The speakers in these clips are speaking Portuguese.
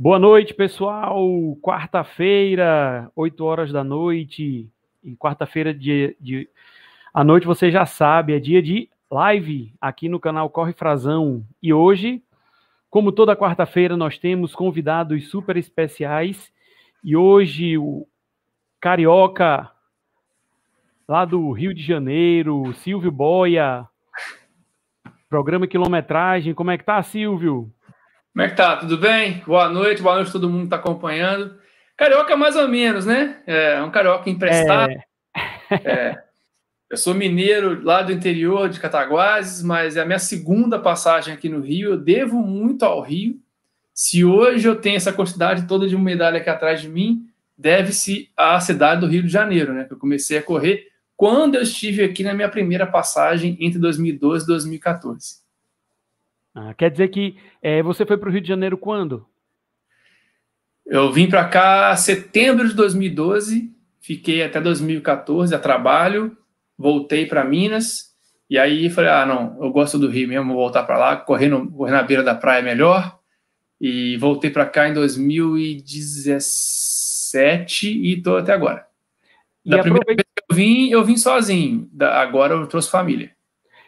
Boa noite, pessoal. Quarta-feira, 8 horas da noite. E quarta-feira de, de à noite você já sabe, é dia de live aqui no canal Corre Frazão. E hoje, como toda quarta-feira, nós temos convidados super especiais. E hoje o carioca lá do Rio de Janeiro, Silvio Boia, programa Quilometragem. Como é que tá, Silvio? Como é que tá? Tudo bem? Boa noite, boa noite a todo mundo que tá acompanhando. Carioca mais ou menos, né? É um carioca emprestado. É... é. Eu sou mineiro lá do interior de Cataguases, mas é a minha segunda passagem aqui no Rio. Eu devo muito ao Rio. Se hoje eu tenho essa quantidade toda de medalha aqui atrás de mim, deve-se à cidade do Rio de Janeiro, né? Que eu comecei a correr quando eu estive aqui na minha primeira passagem entre 2012 e 2014. Ah, quer dizer que é, você foi para o Rio de Janeiro quando? Eu vim para cá setembro de 2012, fiquei até 2014 a trabalho, voltei para Minas e aí falei: ah, não, eu gosto do Rio mesmo, vou voltar para lá, correr, no, correr na beira da praia é melhor. E voltei para cá em 2017 e estou até agora. Da primeira vez que eu vim, eu vim sozinho. Da, agora eu trouxe família.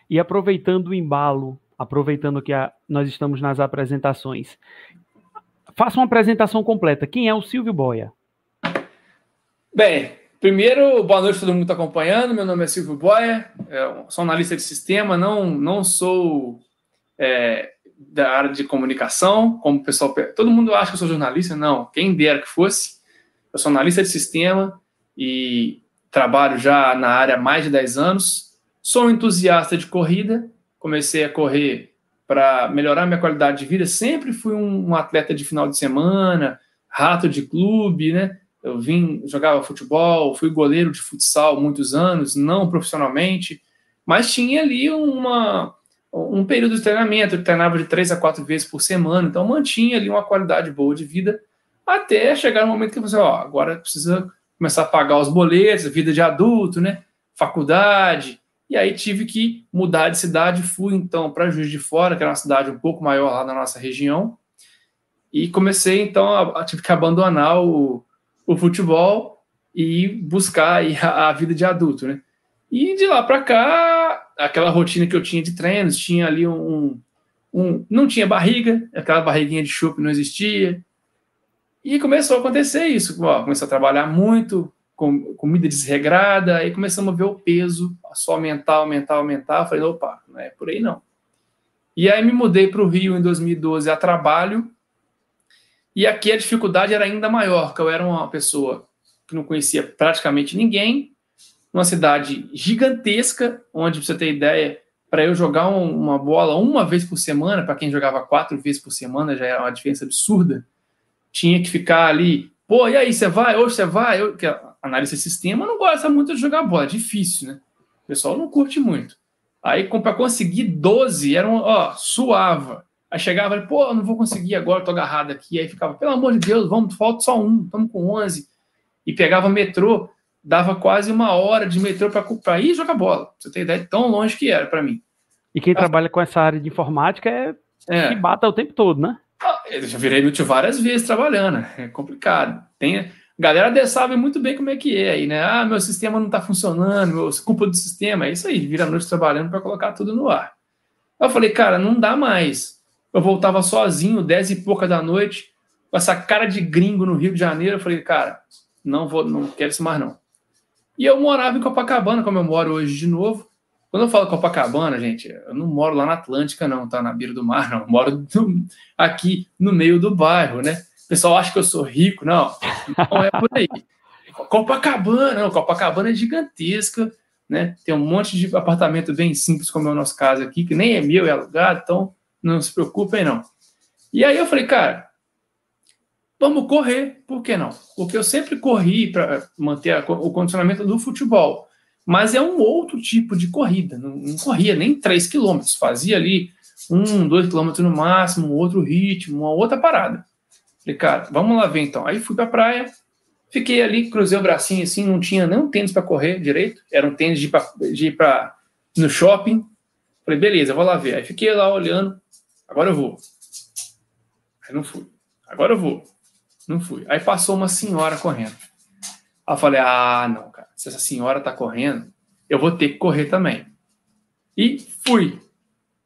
E aproveitando o embalo, aproveitando que a, nós estamos nas apresentações, faça uma apresentação completa. Quem é o Silvio Boia? Bem, primeiro, boa noite a todo mundo que está acompanhando. Meu nome é Silvio Boia, sou analista de sistema, não, não sou é, da área de comunicação, como o pessoal. Todo mundo acha que eu sou jornalista, não. Quem dera que fosse. Eu sou analista de sistema, e trabalho já na área há mais de 10 anos. Sou um entusiasta de corrida, comecei a correr para melhorar minha qualidade de vida. Sempre fui um, um, atleta de final de semana, rato de clube, né? Eu vim, jogava futebol, fui goleiro de futsal muitos anos, não profissionalmente, mas tinha ali uma, um período de treinamento. Eu treinava de três a quatro vezes por semana, então mantinha ali uma qualidade boa de vida até chegar no momento que você, ó, agora precisa começar a pagar os boletos, vida de adulto, né? Faculdade. E aí tive que mudar de cidade, fui então para Juiz de Fora, que era uma cidade um pouco maior lá na nossa região. E comecei então a, a tive que abandonar o, o futebol e buscar a, a vida de adulto, né? E de lá para cá, aquela rotina que eu tinha de treinos, tinha ali um, um não tinha barriga, aquela barriguinha de chup não existia, e começou a acontecer isso. Ó, começou a trabalhar muito, com comida desregrada, aí começamos a ver o peso só aumentar, aumentar, aumentar. Eu falei, opa, não é por aí não. E aí me mudei para o Rio em 2012 a trabalho, e aqui a dificuldade era ainda maior, porque eu era uma pessoa que não conhecia praticamente ninguém, numa cidade gigantesca, onde, para você ter ideia, para eu jogar um, uma bola uma vez por semana, para quem jogava quatro vezes por semana, já era uma diferença absurda tinha que ficar ali, pô, e aí, você vai? Hoje você vai? Eu, que analista de sistema não gosta muito de jogar bola, é difícil, né? O pessoal não curte muito. Aí, para conseguir 12, era um, ó, suava. Aí chegava e pô, não vou conseguir agora, tô agarrado aqui. Aí ficava, pelo amor de Deus, vamos, falta só um, estamos com 11. E pegava metrô, dava quase uma hora de metrô para ir jogar bola. Pra você tem ideia de tão longe que era para mim. E quem trabalha com essa área de informática é, é. que bata o tempo todo, né? Eu já virei multi várias vezes trabalhando, é complicado. Tem, galera sabe muito bem como é que é aí, né? Ah, meu sistema não está funcionando, meu, culpa do sistema, é isso aí, vira noite trabalhando para colocar tudo no ar. Eu falei, cara, não dá mais. Eu voltava sozinho, dez e pouca da noite, com essa cara de gringo no Rio de Janeiro. Eu falei, cara, não vou, não quero isso mais não. E eu morava em Copacabana, como eu moro hoje de novo. Quando eu falo Copacabana, gente, eu não moro lá na Atlântica, não, tá? Na beira do mar, não. Eu moro no, aqui no meio do bairro, né? Pessoal acha que eu sou rico, não. Não é por aí. Copacabana, não. Copacabana é gigantesca, né? Tem um monte de apartamento bem simples, como é o nosso caso aqui, que nem é meu, é alugado, então não se preocupem, não. E aí eu falei, cara, vamos correr, por que não? Porque eu sempre corri para manter a, o condicionamento do futebol mas é um outro tipo de corrida. Não, não corria nem 3 quilômetros, fazia ali um, dois quilômetros no máximo, um outro ritmo, uma outra parada. Falei, cara, vamos lá ver então. Aí fui pra praia, fiquei ali, cruzei o bracinho assim, não tinha nem um tênis para correr direito, era um tênis de ir, pra, de ir pra, no shopping. Falei, beleza, vou lá ver. Aí fiquei lá olhando, agora eu vou. Aí não fui. agora eu vou. Não fui. Aí passou uma senhora correndo. Aí eu falei, ah, não, cara, se essa senhora tá correndo, eu vou ter que correr também. E fui.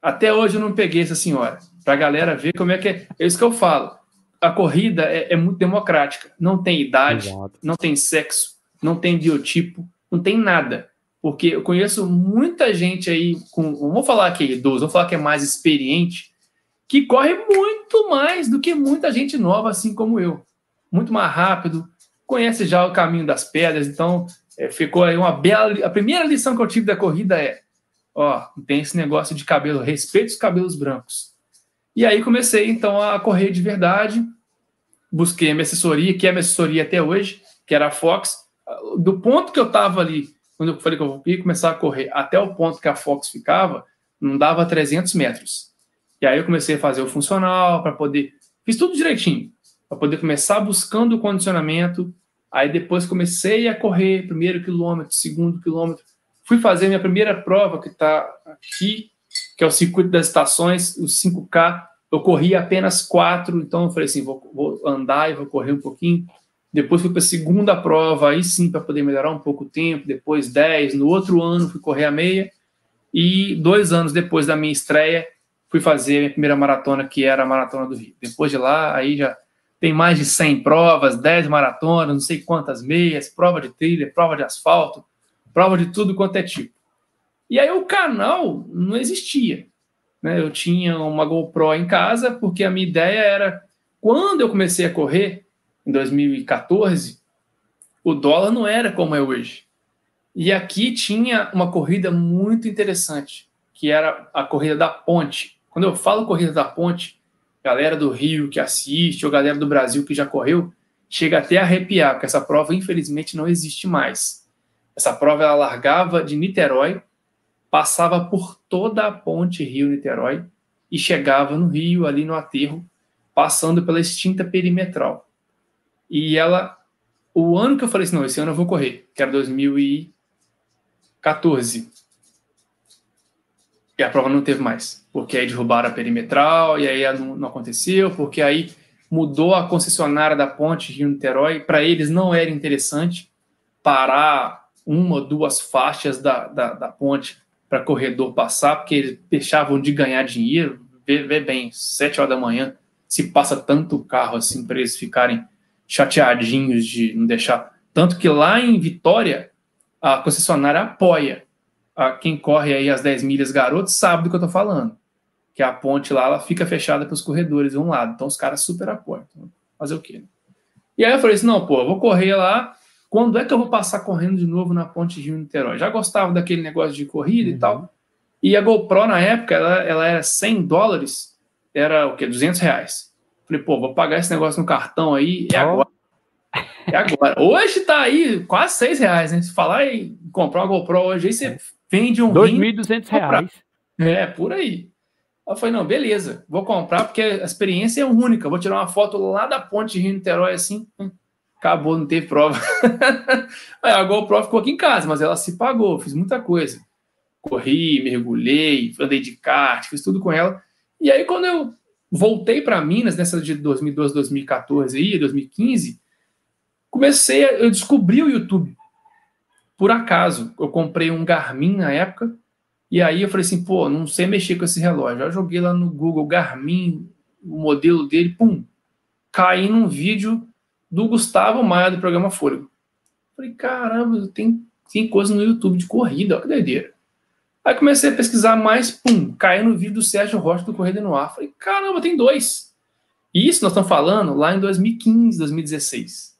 Até hoje eu não peguei essa senhora. Pra galera ver como é que é. É isso que eu falo. A corrida é, é muito democrática. Não tem idade, Exato. não tem sexo, não tem biotipo, não tem nada. Porque eu conheço muita gente aí com. Não vou falar que é idoso, vou falar que é mais experiente, que corre muito mais do que muita gente nova, assim como eu. Muito mais rápido, conhece já o caminho das pedras, então é, ficou aí uma bela. A primeira lição que eu tive da corrida é: ó, tem esse negócio de cabelo, respeite os cabelos brancos. E aí comecei então a correr de verdade, busquei a minha assessoria, que é a minha assessoria até hoje, que era a Fox. Do ponto que eu estava ali, quando eu falei que eu ia começar a correr, até o ponto que a Fox ficava, não dava 300 metros. E aí eu comecei a fazer o funcional para poder. Fiz tudo direitinho, para poder começar buscando o condicionamento. Aí depois comecei a correr, primeiro quilômetro, segundo quilômetro. Fui fazer minha primeira prova, que está aqui, que é o circuito das estações, o 5K. Eu corri apenas quatro, então eu falei assim: vou, vou andar e vou correr um pouquinho. Depois fui para a segunda prova, aí sim, para poder melhorar um pouco o tempo. Depois 10. No outro ano fui correr a meia. E dois anos depois da minha estreia, fui fazer a minha primeira maratona, que era a Maratona do Rio. Depois de lá, aí já tem mais de 100 provas, 10 maratonas, não sei quantas meias, prova de trilha, prova de asfalto, prova de tudo quanto é tipo. E aí o canal não existia. Né? Eu tinha uma GoPro em casa, porque a minha ideia era, quando eu comecei a correr, em 2014, o dólar não era como é hoje. E aqui tinha uma corrida muito interessante, que era a corrida da ponte. Quando eu falo corrida da ponte, galera do Rio que assiste, ou galera do Brasil que já correu, chega até a arrepiar, porque essa prova, infelizmente, não existe mais. Essa prova ela largava de Niterói, passava por toda a ponte Rio-Niterói e chegava no Rio, ali no aterro, passando pela extinta perimetral. E ela, o ano que eu falei assim, não, esse ano eu vou correr, que era 2014. E a prova não teve mais, porque aí derrubaram a perimetral, e aí não, não aconteceu, porque aí mudou a concessionária da ponte Rio-Niterói, para eles não era interessante parar uma ou duas faixas da, da, da ponte para corredor passar, porque eles deixavam de ganhar dinheiro. Vê, vê bem, sete horas da manhã, se passa tanto carro assim para eles ficarem chateadinhos de não deixar. Tanto que lá em Vitória, a concessionária apoia a quem corre aí as 10 milhas garotos, sabe do que eu tô falando. Que a ponte lá ela fica fechada para os corredores de um lado. Então os caras super apoiam. Então, fazer o quê? Né? E aí eu falei assim: não, pô, eu vou correr lá. Quando é que eu vou passar correndo de novo na ponte Rio-Niterói? Já gostava daquele negócio de corrida uhum. e tal. E a GoPro, na época, ela, ela era 100 dólares, era o quê? 200 reais. Falei, pô, vou pagar esse negócio no cartão aí, é oh. agora. É agora. Hoje tá aí quase 6 reais, né? Se falar em comprar uma GoPro hoje, aí você vende um 2.200 reais. É, por aí. Eu falei, não, beleza, vou comprar porque a experiência é única. Vou tirar uma foto lá da ponte de Rio-Niterói assim, hum, acabou, não teve prova. a GoPro ficou aqui em casa, mas ela se pagou, fiz muita coisa. Corri, mergulhei, andei de kart, fiz tudo com ela. E aí, quando eu voltei para Minas, nessa de 2012, 2014 aí, 2015, comecei a, eu descobri o YouTube. Por acaso, eu comprei um Garmin na época, e aí eu falei assim, pô, não sei mexer com esse relógio. Eu joguei lá no Google Garmin, o modelo dele, pum, caí num vídeo do Gustavo Maia do programa Fôlego. Falei, caramba, tem, tem coisa no YouTube de corrida, olha que doideira. Aí comecei a pesquisar mais, pum, caiu no vídeo do Sérgio Rocha do Corrida no Ar. Falei, caramba, tem dois. E isso nós estamos falando lá em 2015, 2016.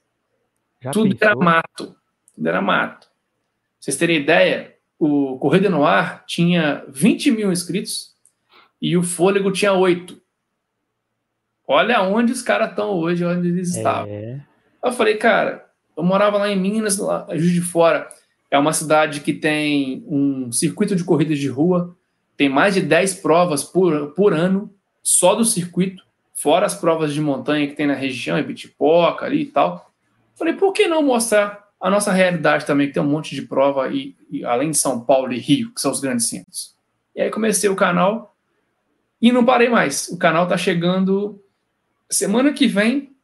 Já tudo pensou? era mato. Tudo era mato. Pra vocês terem ideia, o Corrida no Ar tinha 20 mil inscritos e o Fôlego tinha 8. Olha onde os caras estão hoje, onde eles é. estavam. Eu falei, cara, eu morava lá em Minas, lá, Juiz de Fora. É uma cidade que tem um circuito de corridas de rua, tem mais de 10 provas por, por ano, só do circuito, fora as provas de montanha que tem na região, em Bitipoca ali e tal. Falei, por que não mostrar a nossa realidade também, que tem um monte de prova, e, e além de São Paulo e Rio, que são os grandes centros. E aí comecei o canal e não parei mais. O canal está chegando semana que vem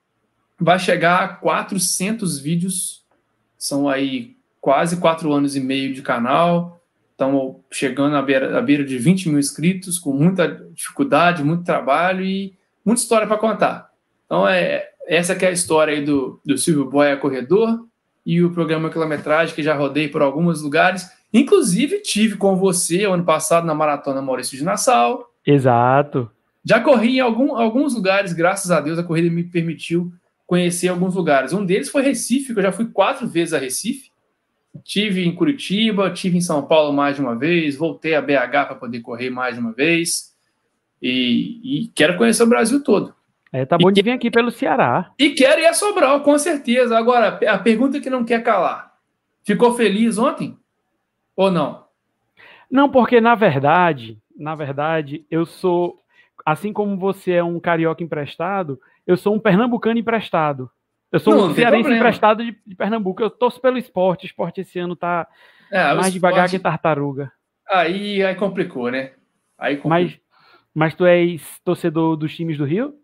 vai chegar a 400 vídeos. São aí quase quatro anos e meio de canal. Estamos chegando à beira, à beira de 20 mil inscritos, com muita dificuldade, muito trabalho e muita história para contar. Então, é, essa que é a história aí do, do Silvio Boia Corredor e o programa Quilometragem, que já rodei por alguns lugares. Inclusive, tive com você ano passado na Maratona Maurício de Nassau. Exato. Já corri em algum, alguns lugares, graças a Deus, a corrida me permitiu conhecer alguns lugares. Um deles foi Recife, que eu já fui quatro vezes a Recife. Tive em Curitiba, tive em São Paulo mais de uma vez, voltei a BH para poder correr mais de uma vez. E, e, quero conhecer o Brasil todo. É, tá bom e, de vir aqui pelo Ceará. E quero ir a Sobral, com certeza. Agora, a pergunta que não quer calar. Ficou feliz ontem? Ou não? Não, porque na verdade, na verdade, eu sou, assim como você é um carioca emprestado, eu sou um pernambucano emprestado. Eu sou não, um cearense emprestado de, de, Pernambuco. Eu torço pelo esporte. O esporte esse ano tá é, mais esporte... devagar que tartaruga. Aí, aí complicou, né? Aí complicou. Mas, mas tu és torcedor dos times do Rio?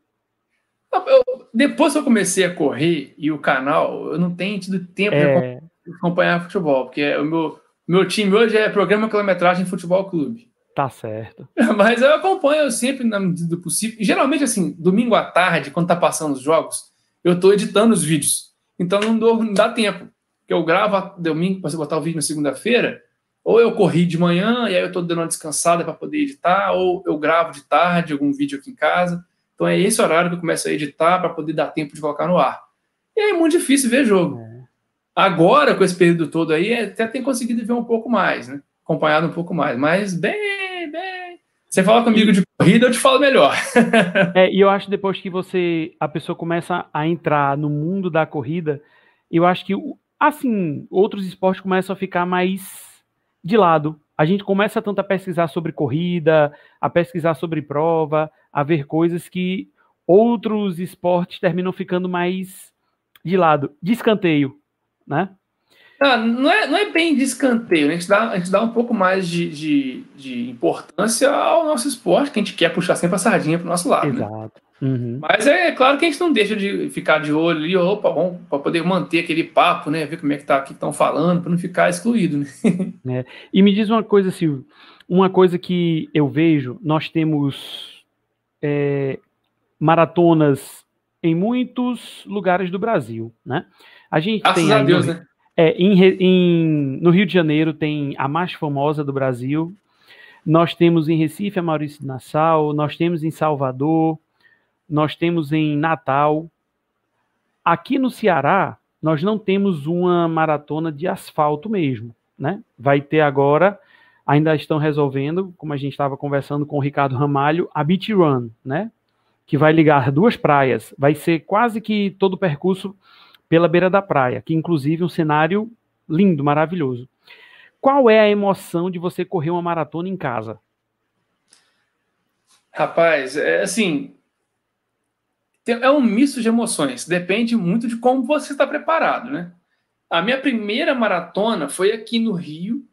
Eu, depois que eu comecei a correr e o canal, eu não tenho tido tempo é... de acompanhar futebol, porque o meu, meu time hoje é programa quilometragem futebol clube. Tá certo. Mas eu acompanho sempre na medida do possível. Geralmente, assim, domingo à tarde, quando tá passando os jogos, eu estou editando os vídeos. Então não, dou, não dá tempo. Porque eu gravo domingo para você botar o vídeo na segunda-feira, ou eu corri de manhã e aí eu estou dando uma descansada para poder editar, ou eu gravo de tarde algum vídeo aqui em casa. Então é esse horário que eu começo a editar para poder dar tempo de colocar no ar. E aí é muito difícil ver jogo. É. Agora, com esse período todo aí, até tem conseguido ver um pouco mais, né? Acompanhado um pouco mais. Mas bem, bem. Você fala comigo de corrida, eu te falo melhor. é, e eu acho depois que você, a pessoa começa a entrar no mundo da corrida, eu acho que, assim, outros esportes começam a ficar mais de lado. A gente começa tanto a pesquisar sobre corrida, a pesquisar sobre prova, a ver coisas que outros esportes terminam ficando mais de lado, de escanteio, né? Ah, não, é, não é bem de escanteio, né? a, gente dá, a gente dá um pouco mais de, de, de, importância ao nosso esporte, que a gente quer puxar sempre a sardinha para o nosso lado. Né? Exato. Né? Uhum. Mas é, é, claro que a gente não deixa de ficar de olho ali, opa, bom, para poder manter aquele papo, né? Ver como é que tá, que estão falando, para não ficar excluído, né? É. E me diz uma coisa, Silvio, uma coisa que eu vejo, nós temos é, maratonas em muitos lugares do Brasil, né? A gente Graças tem a Deus, né? É, em, em, no Rio de Janeiro tem a mais famosa do Brasil. Nós temos em Recife a Maurício Nassau, nós temos em Salvador, nós temos em Natal. Aqui no Ceará, nós não temos uma maratona de asfalto mesmo, né? Vai ter agora, ainda estão resolvendo, como a gente estava conversando com o Ricardo Ramalho, a Beach Run, né? Que vai ligar duas praias. Vai ser quase que todo o percurso pela beira da praia, que inclusive é um cenário lindo, maravilhoso. Qual é a emoção de você correr uma maratona em casa? Rapaz, é assim, é um misto de emoções. Depende muito de como você está preparado, né? A minha primeira maratona foi aqui no Rio.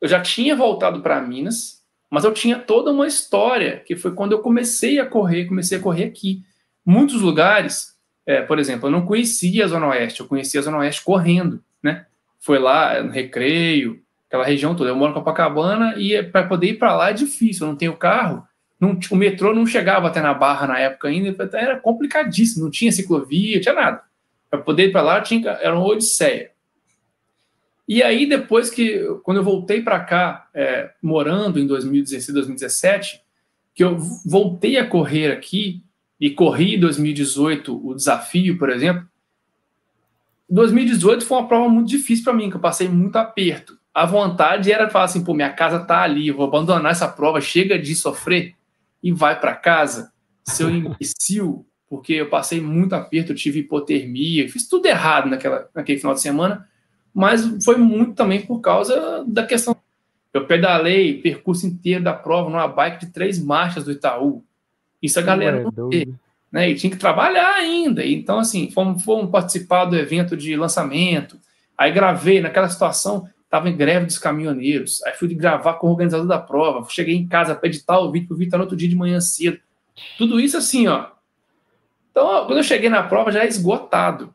Eu já tinha voltado para Minas, mas eu tinha toda uma história que foi quando eu comecei a correr, comecei a correr aqui. Muitos lugares é, por exemplo, eu não conhecia a Zona Oeste, eu conhecia a Zona Oeste correndo, né? Foi lá no Recreio, aquela região toda. Eu moro em Copacabana e para poder ir para lá é difícil, eu não tenho carro. Não, o metrô não chegava até na Barra na época ainda, era complicadíssimo, não tinha ciclovia, tinha nada. Para poder ir para lá tinha, era uma odisseia. E aí, depois que, quando eu voltei para cá, é, morando em 2016, 2017, que eu voltei a correr aqui, e corri em 2018 o desafio, por exemplo, 2018 foi uma prova muito difícil para mim, que eu passei muito aperto. A vontade era falar assim, pô, minha casa tá ali, eu vou abandonar essa prova, chega de sofrer e vai para casa. Seu imbecil, porque eu passei muito aperto, eu tive hipotermia, fiz tudo errado naquela, naquele final de semana, mas foi muito também por causa da questão. Eu pedalei percurso inteiro da prova numa bike de três marchas do Itaú. Isso a galera não vê, né? E tinha que trabalhar ainda. Então, assim, fomos, fomos participar do evento de lançamento. Aí gravei naquela situação, estava em greve dos caminhoneiros. Aí fui gravar com o organizador da prova. Cheguei em casa para editar o vídeo, para o vídeo estar no outro dia de manhã cedo. Tudo isso assim, ó. Então, quando eu cheguei na prova, já é esgotado.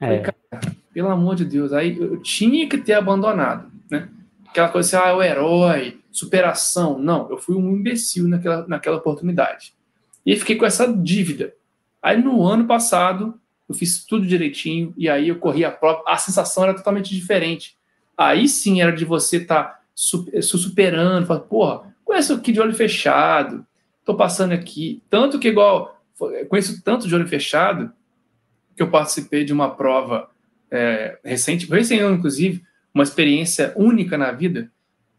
É. Falei, cara, pelo amor de Deus, aí eu tinha que ter abandonado, né? Aquela coisa assim, ah, o herói, superação. Não, eu fui um imbecil naquela, naquela oportunidade. E fiquei com essa dívida. Aí no ano passado, eu fiz tudo direitinho, e aí eu corri a prova, a sensação era totalmente diferente. Aí sim era de você estar tá se superando, falar, porra, conheço aqui de olho fechado, tô passando aqui. Tanto que, igual conheço tanto de olho fechado que eu participei de uma prova é, recente, esse ano, inclusive, uma experiência única na vida,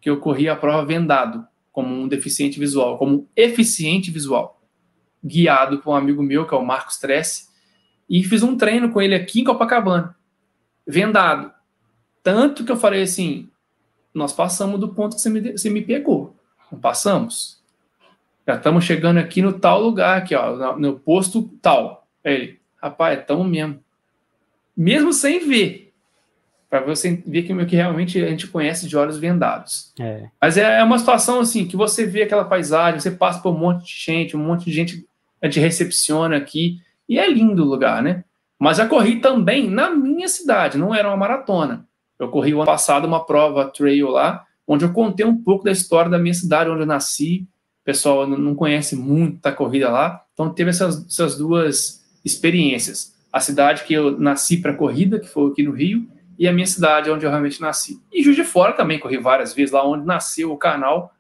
que eu corri a prova vendado, como um deficiente visual, como um eficiente visual, guiado por um amigo meu, que é o Marcos Tresse, e fiz um treino com ele aqui em Copacabana, vendado. Tanto que eu falei assim, nós passamos do ponto que você me, você me pegou. Não passamos? Já estamos chegando aqui no tal lugar, aqui, ó, no posto tal. Ele, rapaz, estamos mesmo. Mesmo sem ver. Para você ver que, que realmente a gente conhece de olhos vendados. É. Mas é, é uma situação assim, que você vê aquela paisagem, você passa por um monte de gente, um monte de gente a gente recepciona aqui. E é lindo o lugar, né? Mas já corri também na minha cidade, não era uma maratona. Eu corri o ano passado uma prova trail lá, onde eu contei um pouco da história da minha cidade, onde eu nasci, pessoal não conhece muito da corrida lá, então teve essas, essas duas experiências. A cidade que eu nasci para corrida, que foi aqui no Rio, e a minha cidade onde eu realmente nasci. E Juiz de Fora também corri várias vezes, lá onde nasceu o canal,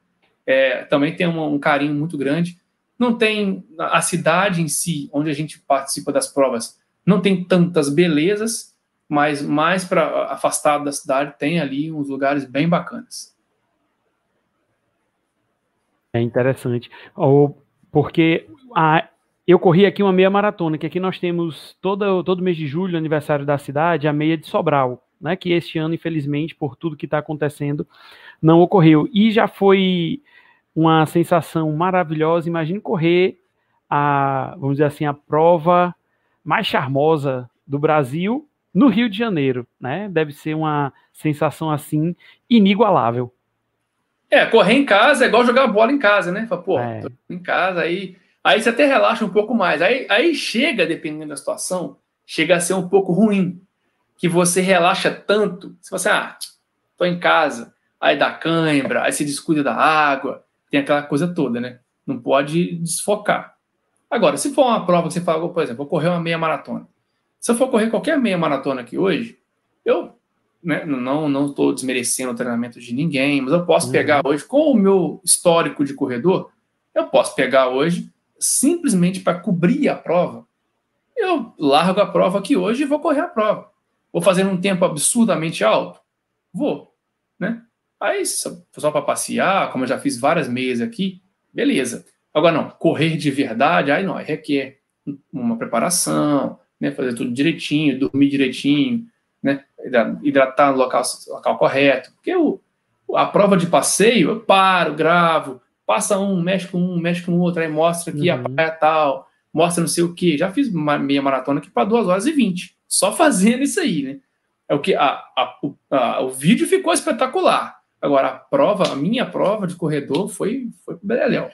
é, também tem um, um carinho muito grande. Não tem a cidade em si, onde a gente participa das provas, não tem tantas belezas, mas mais para afastado da cidade tem ali uns lugares bem bacanas. É interessante. Porque a, eu corri aqui uma meia maratona, que aqui nós temos todo, todo mês de julho, aniversário da cidade, a meia de Sobral, né? Que este ano, infelizmente, por tudo que está acontecendo, não ocorreu. E já foi uma sensação maravilhosa. Imagine correr a, vamos dizer assim, a prova mais charmosa do Brasil no Rio de Janeiro, né? Deve ser uma sensação assim inigualável. É, correr em casa é igual jogar bola em casa, né? Fala, pô, é. em casa, aí, aí você até relaxa um pouco mais. Aí, aí chega, dependendo da situação, chega a ser um pouco ruim. Que você relaxa tanto, você fala assim, ah, tô em casa, aí dá cãibra, aí se descuida da água, tem aquela coisa toda, né? Não pode desfocar. Agora, se for uma prova que você fala, por exemplo, vou correr uma meia maratona. Se eu for correr qualquer meia maratona aqui hoje, eu né, não não estou desmerecendo o treinamento de ninguém, mas eu posso uhum. pegar hoje, com o meu histórico de corredor, eu posso pegar hoje simplesmente para cobrir a prova. Eu largo a prova aqui hoje e vou correr a prova. Vou fazer um tempo absurdamente alto? Vou, né? Aí, só para passear, como eu já fiz várias meias aqui, beleza. Agora, não, correr de verdade, aí não, aí requer uma preparação, né, fazer tudo direitinho, dormir direitinho, né? Hidratar no local, local correto. Porque o, a prova de passeio, eu paro, gravo, passa um, mexe com um, mexe com o outro, aí mostra aqui uhum. a praia tal, mostra não sei o que. Já fiz uma meia maratona aqui para 2 horas e 20, só fazendo isso aí, né? É o que a, a, a, o vídeo ficou espetacular. Agora, a prova, a minha prova de corredor foi, foi beleléu.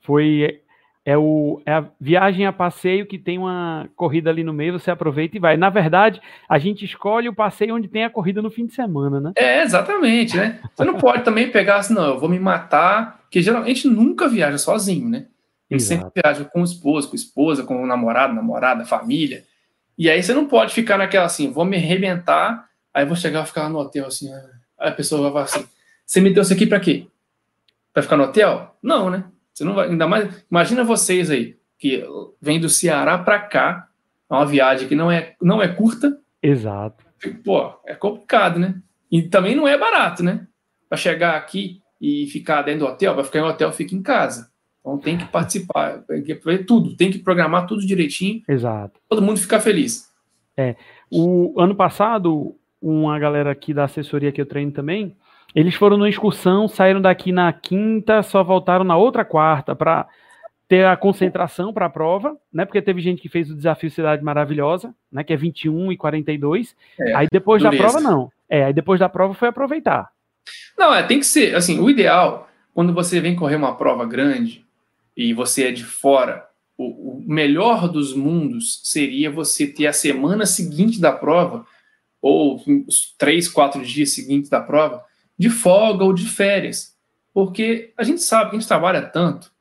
Foi é, o, é a viagem a passeio que tem uma corrida ali no meio, você aproveita e vai. Na verdade, a gente escolhe o passeio onde tem a corrida no fim de semana, né? É, exatamente, né? Você não pode também pegar assim, não, eu vou me matar, porque geralmente nunca viaja sozinho, né? A gente sempre viaja com o esposo, com a esposa, com o namorado, namorada, família. E aí você não pode ficar naquela assim, vou me arrebentar, aí vou chegar e ficar no hotel assim, ah, aí a pessoa vai falar assim, você me deu isso aqui para quê? Para ficar no hotel? Não, né? Você não vai, ainda mais, imagina vocês aí que vem do Ceará para cá, é uma viagem que não é não é curta. Exato. Pô, é complicado, né? E também não é barato, né? Para chegar aqui e ficar dentro do hotel, para ficar em hotel, fica em casa. Então tem que participar, tem que ver tudo, tem que programar tudo direitinho. Exato. Todo mundo ficar feliz. É. O ano passado, uma galera aqui da assessoria que eu treino também, eles foram numa excursão, saíram daqui na quinta, só voltaram na outra quarta para ter a concentração para a prova, né? Porque teve gente que fez o desafio Cidade Maravilhosa, né? Que é 21 e 42. É, aí depois da prova, não. É, aí depois da prova foi aproveitar. Não, é, tem que ser, assim, o ideal, quando você vem correr uma prova grande e você é de fora, o, o melhor dos mundos seria você ter a semana seguinte da prova, ou os três, quatro dias seguintes da prova, de folga ou de férias. Porque a gente sabe que a gente trabalha tanto,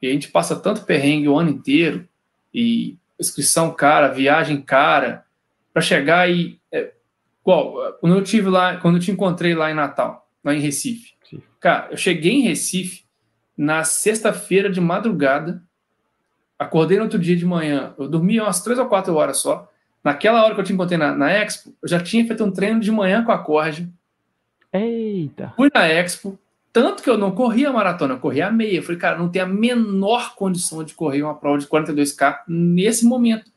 e a gente passa tanto perrengue o ano inteiro, e inscrição cara, viagem cara, para chegar e. É, qual? Quando eu tive lá, quando eu te encontrei lá em Natal, lá em Recife. Sim. Cara, eu cheguei em Recife na sexta-feira de madrugada, acordei no outro dia de manhã, eu dormi umas três ou quatro horas só. Naquela hora que eu te encontrei na, na Expo, eu já tinha feito um treino de manhã com a corda. Eita! Fui na Expo, tanto que eu não corri a maratona, eu corri a meia. Eu falei, cara, não tem a menor condição de correr uma prova de 42K nesse momento.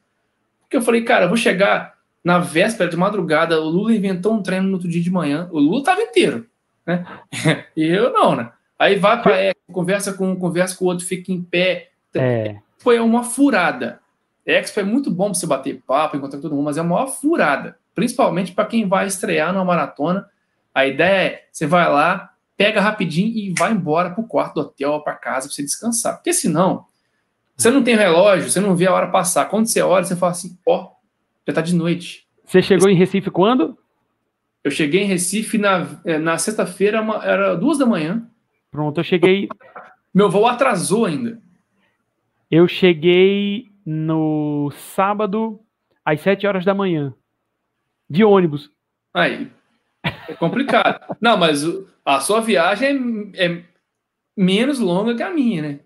Porque eu falei, cara, eu vou chegar na véspera de madrugada, o Lula inventou um treino no outro dia de manhã, o Lula estava inteiro, né? e eu não, né? Aí vai para Expo, conversa com um, conversa com o outro, fica em pé. É. Foi uma furada. Expo é muito bom para você bater papo, encontrar todo mundo, mas é uma maior furada. Principalmente para quem vai estrear numa maratona. A ideia é, você vai lá, pega rapidinho e vai embora para o quarto do hotel ou para casa para você descansar. Porque senão, você não tem relógio, você não vê a hora passar. Quando você olha, você fala assim, ó, oh, já está de noite. Você chegou em Recife quando? Eu cheguei em Recife na, é, na sexta-feira, era duas da manhã. Pronto, eu cheguei. Meu voo atrasou ainda. Eu cheguei no sábado às sete horas da manhã. De ônibus. Aí. É complicado. Não, mas a sua viagem é, é menos longa que a minha, né?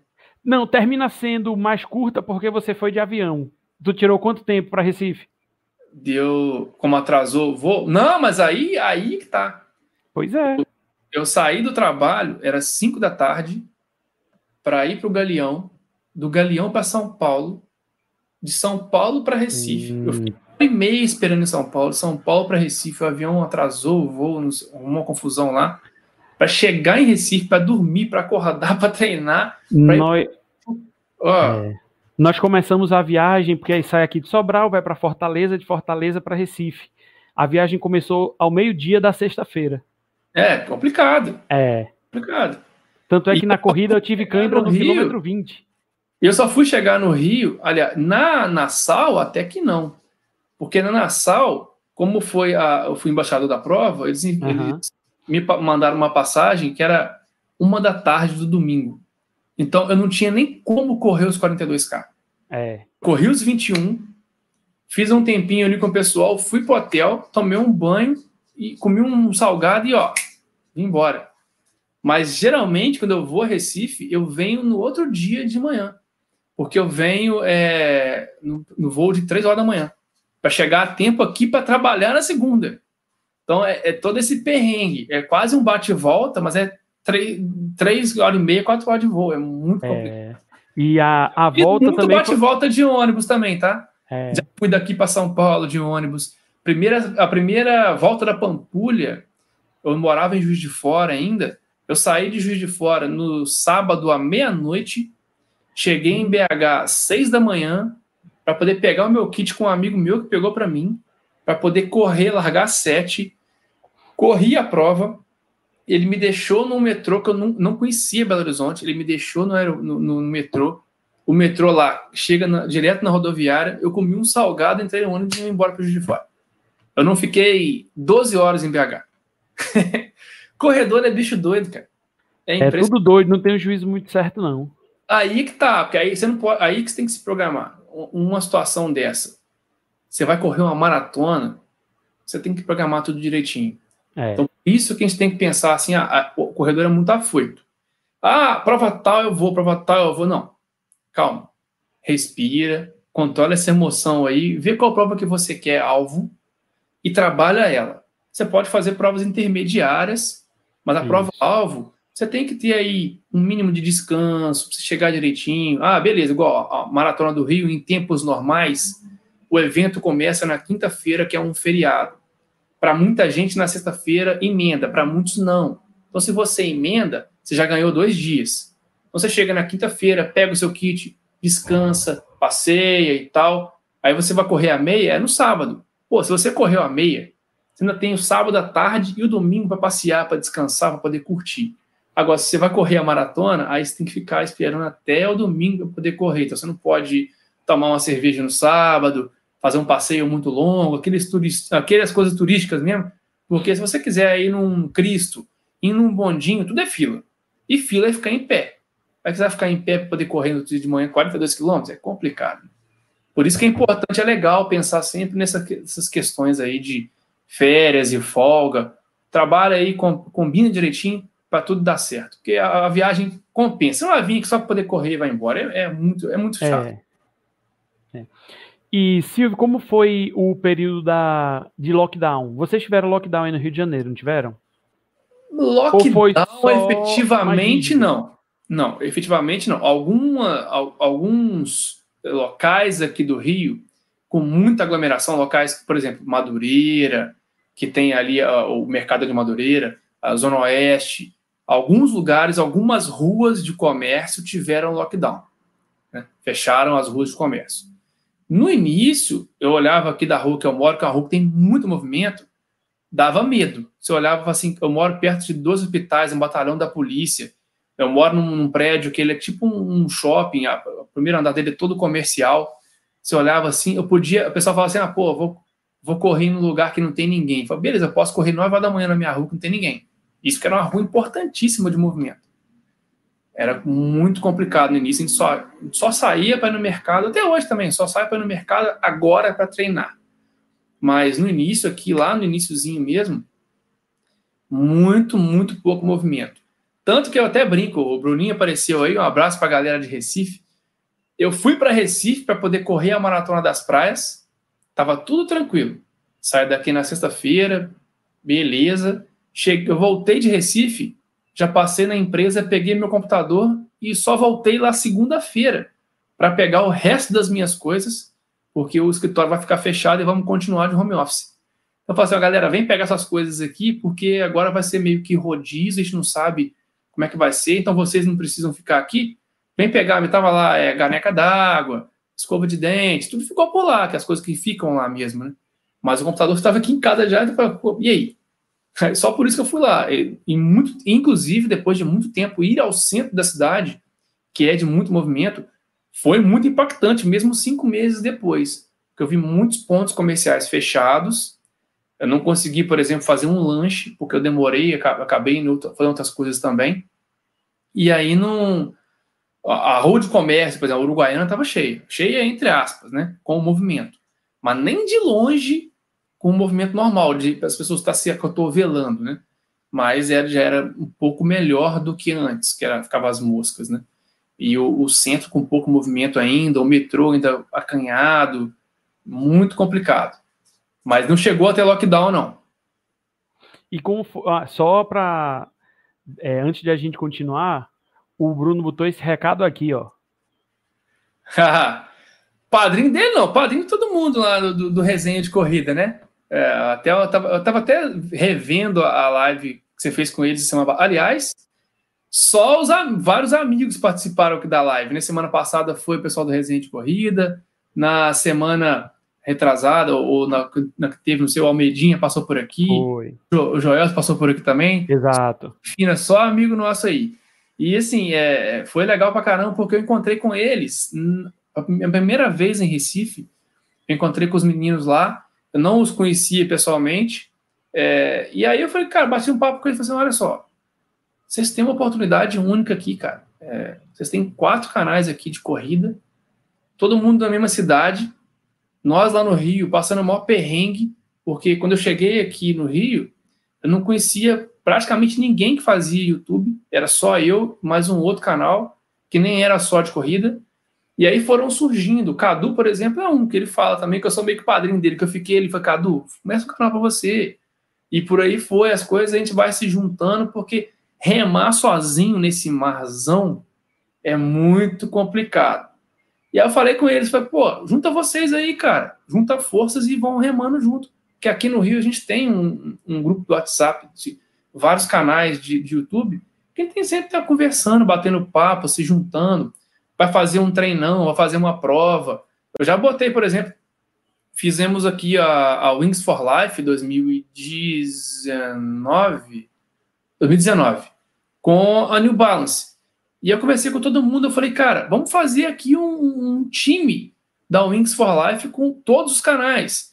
Não, termina sendo mais curta porque você foi de avião. Tu tirou quanto tempo para Recife? Deu, como atrasou, vou. Não, mas aí, aí que tá. Pois é. Eu saí do trabalho, era 5 da tarde, para ir para o Galeão, do Galeão para São Paulo, de São Paulo para Recife. Hum. Eu fiquei uma e meia esperando em São Paulo, São Paulo para Recife, o avião atrasou o voo, uma confusão lá. Para chegar em Recife, para dormir, para acordar, para treinar. Pra Nós... Ir... Oh. É. Nós começamos a viagem, porque aí sai aqui de Sobral, vai para Fortaleza, de Fortaleza para Recife. A viagem começou ao meio-dia da sexta-feira. É, complicado. É. Complicado. Tanto é que e na corrida eu tive cãibra no, no quilômetro 20. Eu só fui chegar no Rio, aliás, na Nassau até que não. Porque na Nassau, como foi a, eu fui embaixador da prova, eles, uhum. eles me mandaram uma passagem que era uma da tarde do domingo. Então eu não tinha nem como correr os 42K. É. Corri os 21, fiz um tempinho ali com o pessoal, fui pro hotel, tomei um banho e comi um salgado e ó, vim embora. Mas geralmente, quando eu vou a Recife, eu venho no outro dia de manhã. Porque eu venho é, no, no, voo de 3 horas da manhã. Para chegar a tempo aqui para trabalhar na segunda. Então é, é, todo esse perrengue. É quase um bate-volta, mas é 3, horas e meia, 4 horas de voo. É muito é. complicado. E a, a volta e muito também. bate-volta de ônibus também, tá? É. Já fui daqui para São Paulo de ônibus. Primeira, a primeira volta da Pampulha, eu morava em Juiz de Fora ainda. Eu saí de Juiz de Fora no sábado à meia-noite, cheguei em BH às seis da manhã para poder pegar o meu kit com um amigo meu que pegou para mim, para poder correr, largar sete. Corri a prova, ele me deixou no metrô que eu não, não conhecia Belo Horizonte, ele me deixou no, no, no metrô. O metrô lá chega na, direto na rodoviária, eu comi um salgado, entrei no ônibus e vim embora para Juiz de Fora. Eu não fiquei 12 horas em BH. Corredor é bicho doido, cara. É, é tudo doido, não tem um juízo muito certo, não. Aí que tá, porque aí você não pode. Aí que você tem que se programar. Uma situação dessa. Você vai correr uma maratona, você tem que programar tudo direitinho. É. Então, isso que a gente tem que pensar assim: ah, a, o corredor é muito afoito. Ah, prova tal eu vou, prova tal eu vou. Não. Calma. Respira, controla essa emoção aí, vê qual prova que você quer alvo e trabalha ela. Você pode fazer provas intermediárias, mas a prova-alvo, você tem que ter aí um mínimo de descanso, para você chegar direitinho. Ah, beleza, igual a Maratona do Rio, em tempos normais, o evento começa na quinta-feira, que é um feriado. Para muita gente, na sexta-feira, emenda, para muitos, não. Então, se você emenda, você já ganhou dois dias. Então, você chega na quinta-feira, pega o seu kit, descansa, passeia e tal. Aí você vai correr a meia, é no sábado. Pô, se você correu a meia, você ainda tem o sábado à tarde e o domingo para passear, para descansar, para poder curtir. Agora, se você vai correr a maratona, aí você tem que ficar esperando até o domingo para poder correr. Então, você não pode tomar uma cerveja no sábado, fazer um passeio muito longo, aqueles aquelas coisas turísticas mesmo. Porque se você quiser ir num Cristo, ir num bondinho, tudo é fila. E fila é ficar em pé. Vai quiser ficar em pé para poder correr no dia de manhã 42 quilômetros? É complicado. Por isso que é importante, é legal pensar sempre nessas questões aí de férias e folga. Trabalha aí, combina direitinho para tudo dar certo. Porque a, a, viagem compensa. Não é vir só para poder correr e vai embora. É, é muito, é muito chato. É. É. E, Silvio, como foi o período da, de lockdown? Vocês tiveram lockdown aí no Rio de Janeiro, não tiveram? Lockdown, efetivamente, não. Não, efetivamente não. Alguma, alguns locais aqui do Rio, com muita aglomeração, locais, por exemplo, Madureira, que tem ali o mercado de Madureira, a Zona Oeste, alguns lugares, algumas ruas de comércio tiveram lockdown. Né? Fecharam as ruas de comércio. No início, eu olhava aqui da rua que eu moro, que é uma rua que tem muito movimento, dava medo. Você olhava assim, eu moro perto de dois hospitais, um batalhão da polícia. Eu moro num, num prédio que ele é tipo um shopping, a, o primeiro andar dele é todo comercial. Você olhava assim, eu podia, o pessoal falava assim, ah, pô, vou, vou correr num lugar que não tem ninguém. Eu falei, beleza, eu posso correr 9 horas da manhã na minha rua que não tem ninguém. Isso que era uma rua importantíssima de movimento. Era muito complicado no início, a gente só, só saía para ir no mercado, até hoje também, só sai para ir no mercado agora para treinar. Mas no início, aqui, lá no iníciozinho mesmo, muito, muito pouco movimento. Tanto que eu até brinco, o Bruninho apareceu aí, um abraço para a galera de Recife. Eu fui para Recife para poder correr a Maratona das Praias, tava tudo tranquilo. Saí daqui na sexta-feira, beleza. Cheguei, eu voltei de Recife, já passei na empresa, peguei meu computador e só voltei lá segunda-feira para pegar o resto das minhas coisas, porque o escritório vai ficar fechado e vamos continuar de home office. Então eu falei assim, galera, vem pegar essas coisas aqui, porque agora vai ser meio que rodízio, a gente não sabe como é que vai ser, então vocês não precisam ficar aqui. Vem pegar, me tava lá, é, ganeca d'água, escova de dente, tudo ficou por lá, que as coisas que ficam lá mesmo, né? Mas o computador estava aqui em casa já, então, e aí? Só por isso que eu fui lá. E muito, inclusive, depois de muito tempo, ir ao centro da cidade, que é de muito movimento, foi muito impactante, mesmo cinco meses depois. Porque eu vi muitos pontos comerciais fechados. Eu não consegui, por exemplo, fazer um lanche, porque eu demorei, acabei indo fazendo outras coisas também. E aí não. A rua de comércio, por exemplo, a Uruguaiana estava cheia. Cheia, entre aspas, né? Com o movimento. Mas nem de longe com o movimento normal, de as pessoas estar se acotovelando, né? Mas era, já era um pouco melhor do que antes, que era, ficava as moscas, né? E o, o centro com pouco movimento ainda, o metrô ainda acanhado, muito complicado. Mas não chegou até lockdown, não. E como ah, só para é, antes de a gente continuar, o Bruno botou esse recado aqui, ó. padrinho dele não, padrinho de todo mundo lá do, do resenha de corrida, né? É, até eu tava, eu tava até revendo a live que você fez com eles semana Aliás, só os vários amigos participaram aqui da live. Na né? semana passada foi o pessoal do Resenha de Corrida. Na semana retrasada, ou na, na que teve no seu Almeidinha, passou por aqui. Foi. O Joel passou por aqui também. Exato. Fina, só amigo nosso aí. E assim, é, foi legal pra caramba, porque eu encontrei com eles. A primeira vez em Recife, eu encontrei com os meninos lá eu não os conhecia pessoalmente. É, e aí eu falei, cara, bati um papo com ele e falei assim: olha só, vocês têm uma oportunidade única aqui, cara. É, vocês têm quatro canais aqui de corrida, todo mundo na mesma cidade. Nós lá no Rio, passando o maior perrengue, porque quando eu cheguei aqui no Rio, eu não conhecia praticamente ninguém que fazia YouTube, era só eu, mais um outro canal, que nem era só de corrida. E aí foram surgindo. O Cadu, por exemplo, é um que ele fala também, que eu sou meio que padrinho dele, que eu fiquei, ele foi, Cadu, começa o canal para você. E por aí foi, as coisas a gente vai se juntando, porque remar sozinho nesse marzão é muito complicado. E aí eu falei com eles, falei, pô, junta vocês aí, cara, junta forças e vão remando junto. Que aqui no Rio a gente tem um, um grupo do WhatsApp, vários canais de, de YouTube, que tem sempre tá conversando, batendo papo, se juntando vai fazer um treinão, vai fazer uma prova. Eu já botei, por exemplo, fizemos aqui a, a Wings for Life 2019. 2019. com a New Balance. E eu conversei com todo mundo, eu falei, cara, vamos fazer aqui um, um time da Wings for Life com todos os canais.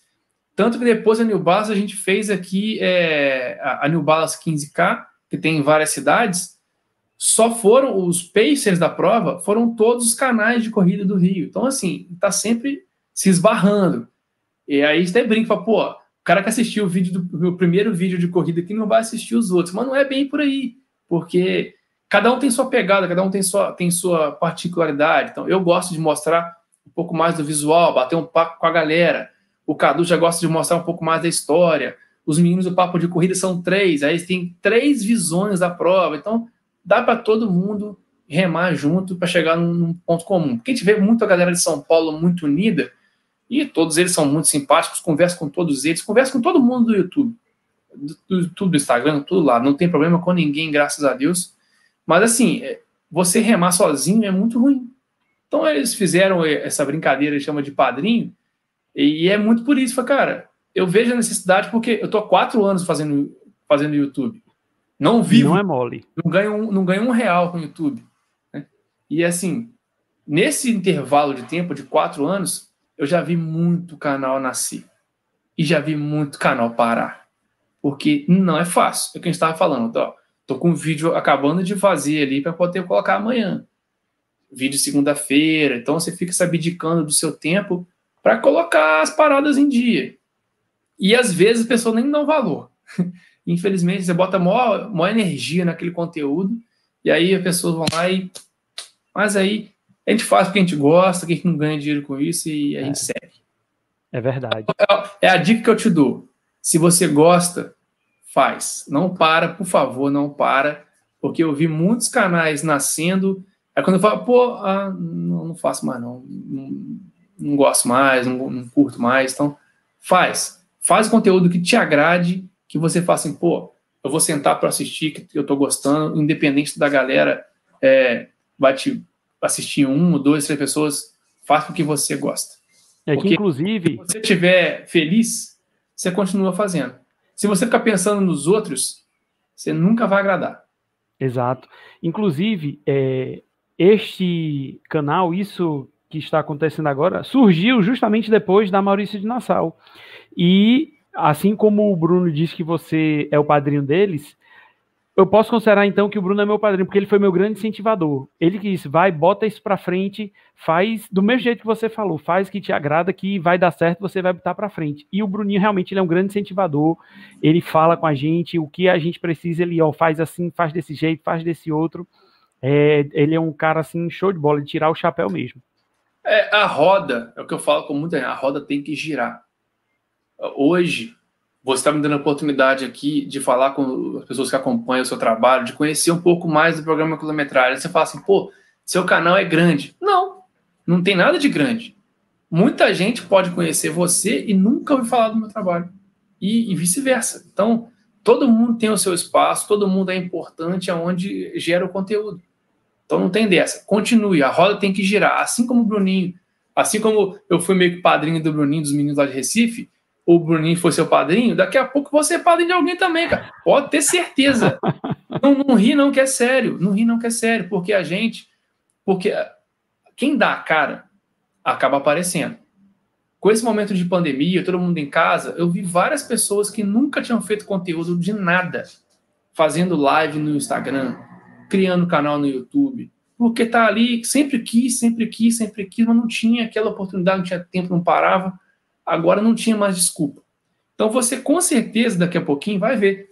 Tanto que depois a New Balance a gente fez aqui é, a New Balance 15K, que tem em várias cidades, só foram os pacers da prova, foram todos os canais de corrida do Rio. Então, assim, tá sempre se esbarrando. E aí até brinca, pô, o cara que assistiu o vídeo do meu primeiro vídeo de corrida aqui não vai assistir os outros, mas não é bem por aí, porque cada um tem sua pegada, cada um tem sua, tem sua particularidade. Então, eu gosto de mostrar um pouco mais do visual, bater um papo com a galera. O Cadu já gosta de mostrar um pouco mais da história. Os meninos do papo de corrida são três, aí tem três visões da prova. Então, dá para todo mundo remar junto para chegar num, ponto comum. Porque a gente vê muito a galera de São Paulo muito unida, e todos eles são muito simpáticos, converso com todos eles, converso com todo mundo do YouTube, do, do YouTube, do Instagram, tudo lá. Não tem problema com ninguém, graças a Deus. Mas assim, é, você remar sozinho é muito ruim. Então eles fizeram essa brincadeira, chama de padrinho, e é muito por isso, cara, eu vejo a necessidade porque eu tô há quatro anos fazendo, fazendo YouTube. Não vivo. Não é mole. Não ganho um, não ganho um real com o YouTube. Né? E assim, nesse intervalo de tempo de quatro anos, eu já vi muito canal nascer. E já vi muito canal parar. Porque não é fácil. É o que a gente estava falando. Ó, tô com um vídeo acabando de fazer ali para poder colocar amanhã. Vídeo segunda-feira. Então você fica se abdicando do seu tempo para colocar as paradas em dia. E às vezes a pessoa nem dá valor. Infelizmente, você bota maior, maior energia naquele conteúdo, e aí as pessoas vão lá e. Mas aí a gente faz porque a gente gosta, que a gente não ganha dinheiro com isso e a é. gente segue. É verdade. É, é a dica que eu te dou. Se você gosta, faz. Não para, por favor, não para. Porque eu vi muitos canais nascendo. Aí quando eu falo, pô, ah, não, não, faço mais, não. Não, não gosto mais, não, não curto mais. Então, faz. Faz conteúdo que te agrade que você fala assim, pô, eu vou sentar para assistir, que eu estou gostando, independente da galera, é, vai te assistir um, dois, três pessoas, faça o que você gosta. É que, inclusive. Se você estiver feliz, você continua fazendo. Se você ficar pensando nos outros, você nunca vai agradar. Exato. Inclusive, é, este canal, isso que está acontecendo agora, surgiu justamente depois da Maurício de Nassau. E assim como o Bruno disse que você é o padrinho deles, eu posso considerar então que o Bruno é meu padrinho, porque ele foi meu grande incentivador. Ele que disse, vai, bota isso para frente, faz do mesmo jeito que você falou, faz que te agrada, que vai dar certo, você vai botar para frente. E o Bruninho realmente ele é um grande incentivador, ele fala com a gente, o que a gente precisa, ele ó, faz assim, faz desse jeito, faz desse outro. É, ele é um cara assim, show de bola, de tirar o chapéu mesmo. É, a roda, é o que eu falo com muita gente, a roda tem que girar hoje você está me dando a oportunidade aqui de falar com as pessoas que acompanham o seu trabalho, de conhecer um pouco mais do programa quilometragem. Você fala assim, pô, seu canal é grande. Não, não tem nada de grande. Muita gente pode conhecer você e nunca ouvir falar do meu trabalho. E, e vice-versa. Então, todo mundo tem o seu espaço, todo mundo é importante aonde gera o conteúdo. Então não tem dessa. Continue, a roda tem que girar. Assim como o Bruninho, assim como eu fui meio que padrinho do Bruninho, dos meninos lá de Recife, o Bruninho foi seu padrinho, daqui a pouco você é padrinho de alguém também, cara. Pode ter certeza. não, não ri não que é sério. Não ri não que é sério, porque a gente, porque quem dá a cara acaba aparecendo. Com esse momento de pandemia, todo mundo em casa, eu vi várias pessoas que nunca tinham feito conteúdo de nada, fazendo live no Instagram, criando canal no YouTube, porque tá ali, sempre quis, sempre quis, sempre quis, mas não tinha aquela oportunidade, não tinha tempo, não parava agora não tinha mais desculpa. Então você com certeza daqui a pouquinho vai ver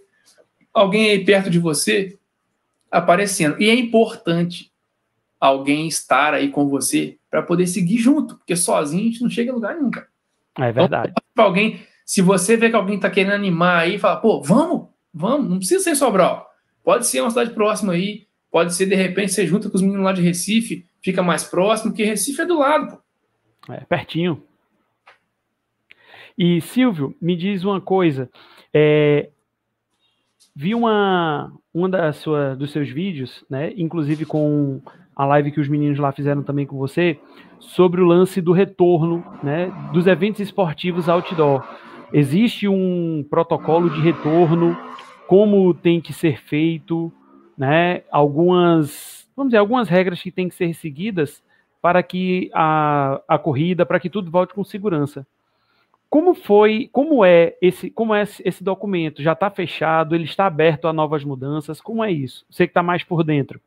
alguém aí perto de você aparecendo. E é importante alguém estar aí com você para poder seguir junto, porque sozinho a gente não chega a lugar nunca. É verdade. Então, alguém, se você vê que alguém está querendo animar aí, fala, pô, vamos, vamos, não precisa ser Sobral. Pode ser uma cidade próxima aí, pode ser de repente você junta com os meninos lá de Recife, fica mais próximo, porque Recife é do lado, pô. É pertinho. E Silvio, me diz uma coisa. É, vi uma, uma da sua, dos seus vídeos, né? Inclusive com a live que os meninos lá fizeram também com você, sobre o lance do retorno, né? Dos eventos esportivos outdoor. Existe um protocolo de retorno? Como tem que ser feito? né, algumas, vamos dizer, algumas regras que têm que ser seguidas para que a, a corrida, para que tudo volte com segurança. Como foi, como é esse, como é esse documento? Já está fechado? Ele está aberto a novas mudanças? Como é isso? Você que está mais por dentro.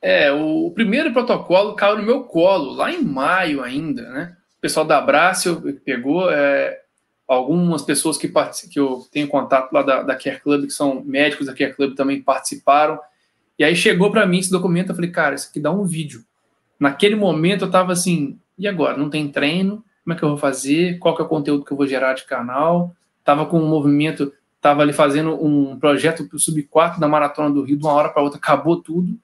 É, o primeiro protocolo caiu no meu colo, lá em maio ainda, né? O pessoal da Abraço pegou, é, algumas pessoas que, que eu tenho contato lá da, da Care Club, que são médicos da Care Club, também participaram. E aí chegou para mim esse documento, eu falei, cara, isso aqui dá um vídeo. Naquele momento eu tava assim, e agora? Não tem treino? Como é que eu vou fazer? Qual que é o conteúdo que eu vou gerar de canal? Tava com um movimento, tava ali fazendo um projeto para o Sub-4 da Maratona do Rio, de uma hora para outra, acabou tudo.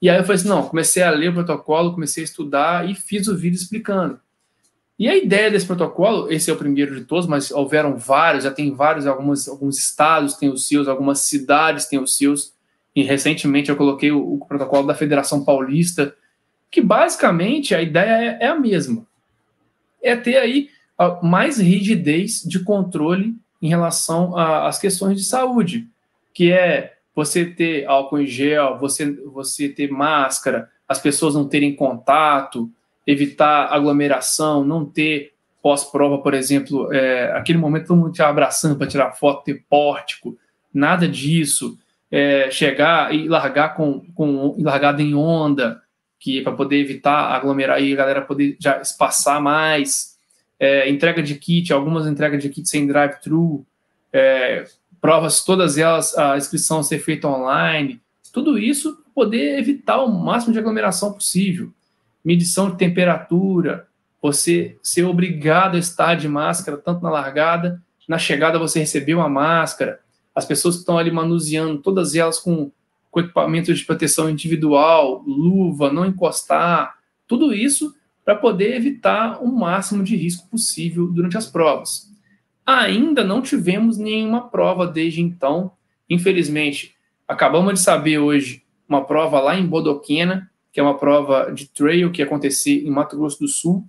E aí eu falei assim, não, comecei a ler o protocolo, comecei a estudar e fiz o vídeo explicando. E a ideia desse protocolo, esse é o primeiro de todos, mas houveram vários, já tem vários, alguns, alguns estados têm os seus, algumas cidades têm os seus, e recentemente eu coloquei o, o protocolo da Federação Paulista, que basicamente a ideia é, é a mesma. É ter aí mais rigidez de controle em relação às questões de saúde, que é você ter álcool em gel, você, você ter máscara, as pessoas não terem contato, evitar aglomeração, não ter pós-prova, por exemplo, é, aquele momento todo mundo te abraçando para tirar foto, ter pórtico, nada disso. É, chegar e largar com, com largada em onda, que é para poder evitar aglomerar e a galera poder já espaçar mais. É, entrega de kit, algumas entregas de kit sem drive-thru, é, provas, todas elas, a inscrição ser feita online, tudo isso para poder evitar o máximo de aglomeração possível. Medição de temperatura, você ser obrigado a estar de máscara, tanto na largada, na chegada você recebeu uma máscara, as pessoas que estão ali manuseando, todas elas com, com equipamento de proteção individual, luva, não encostar, tudo isso para poder evitar o máximo de risco possível durante as provas. Ainda não tivemos nenhuma prova desde então. Infelizmente, acabamos de saber hoje uma prova lá em Bodoquena, que é uma prova de trail que ia acontecer em Mato Grosso do Sul,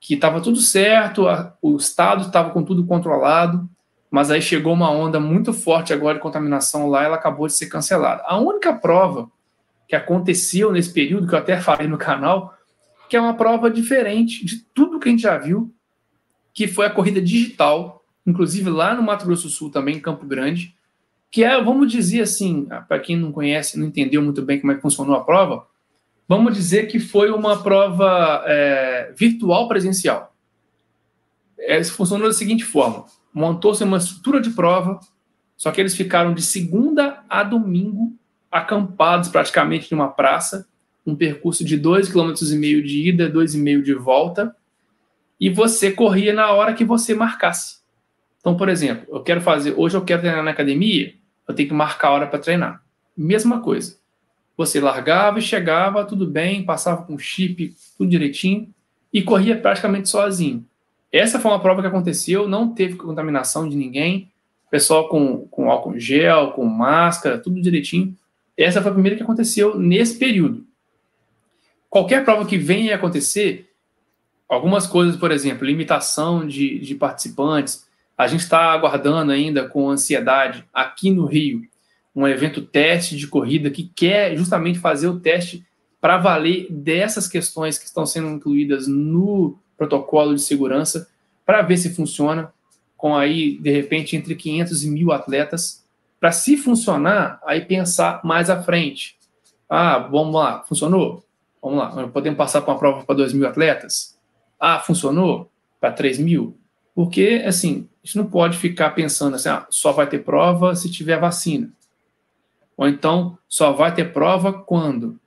que estava tudo certo, a, o estado estava com tudo controlado, mas aí chegou uma onda muito forte agora de contaminação lá, ela acabou de ser cancelada. A única prova que aconteceu nesse período, que eu até falei no canal, que é uma prova diferente de tudo que a gente já viu, que foi a corrida digital inclusive lá no Mato Grosso do Sul também, em Campo Grande, que é, vamos dizer assim, ah, para quem não conhece, não entendeu muito bem como é que funcionou a prova, vamos dizer que foi uma prova é, virtual presencial. É, funcionou da seguinte forma: montou-se uma estrutura de prova, só que eles ficaram de segunda a domingo acampados praticamente numa praça, um percurso de 2,5 km de ida, 2,5 de volta, e você corria na hora que você marcasse. Então, por exemplo, eu quero fazer, hoje eu quero treinar na academia, eu tenho que marcar a hora para treinar. Mesma coisa. Você largava e chegava, tudo bem, passava com chip, tudo direitinho, e corria praticamente sozinho. Essa foi uma prova que aconteceu, não teve contaminação de ninguém, pessoal com, com álcool gel, com máscara, tudo direitinho. Essa foi a primeira que aconteceu nesse período. Qualquer prova que venha a acontecer, algumas coisas, por exemplo, limitação de, de participantes, a gente está aguardando ainda com ansiedade aqui no Rio um evento teste de corrida que quer justamente fazer o teste para valer dessas questões que estão sendo incluídas no protocolo de segurança para ver se funciona com aí de repente entre 500 e mil atletas para se funcionar aí pensar mais à frente ah vamos lá funcionou vamos lá podemos passar para uma prova para 2 mil atletas ah funcionou para 3 mil porque assim a gente não pode ficar pensando assim, ah, só vai ter prova se tiver vacina. Ou então, só vai ter prova quando?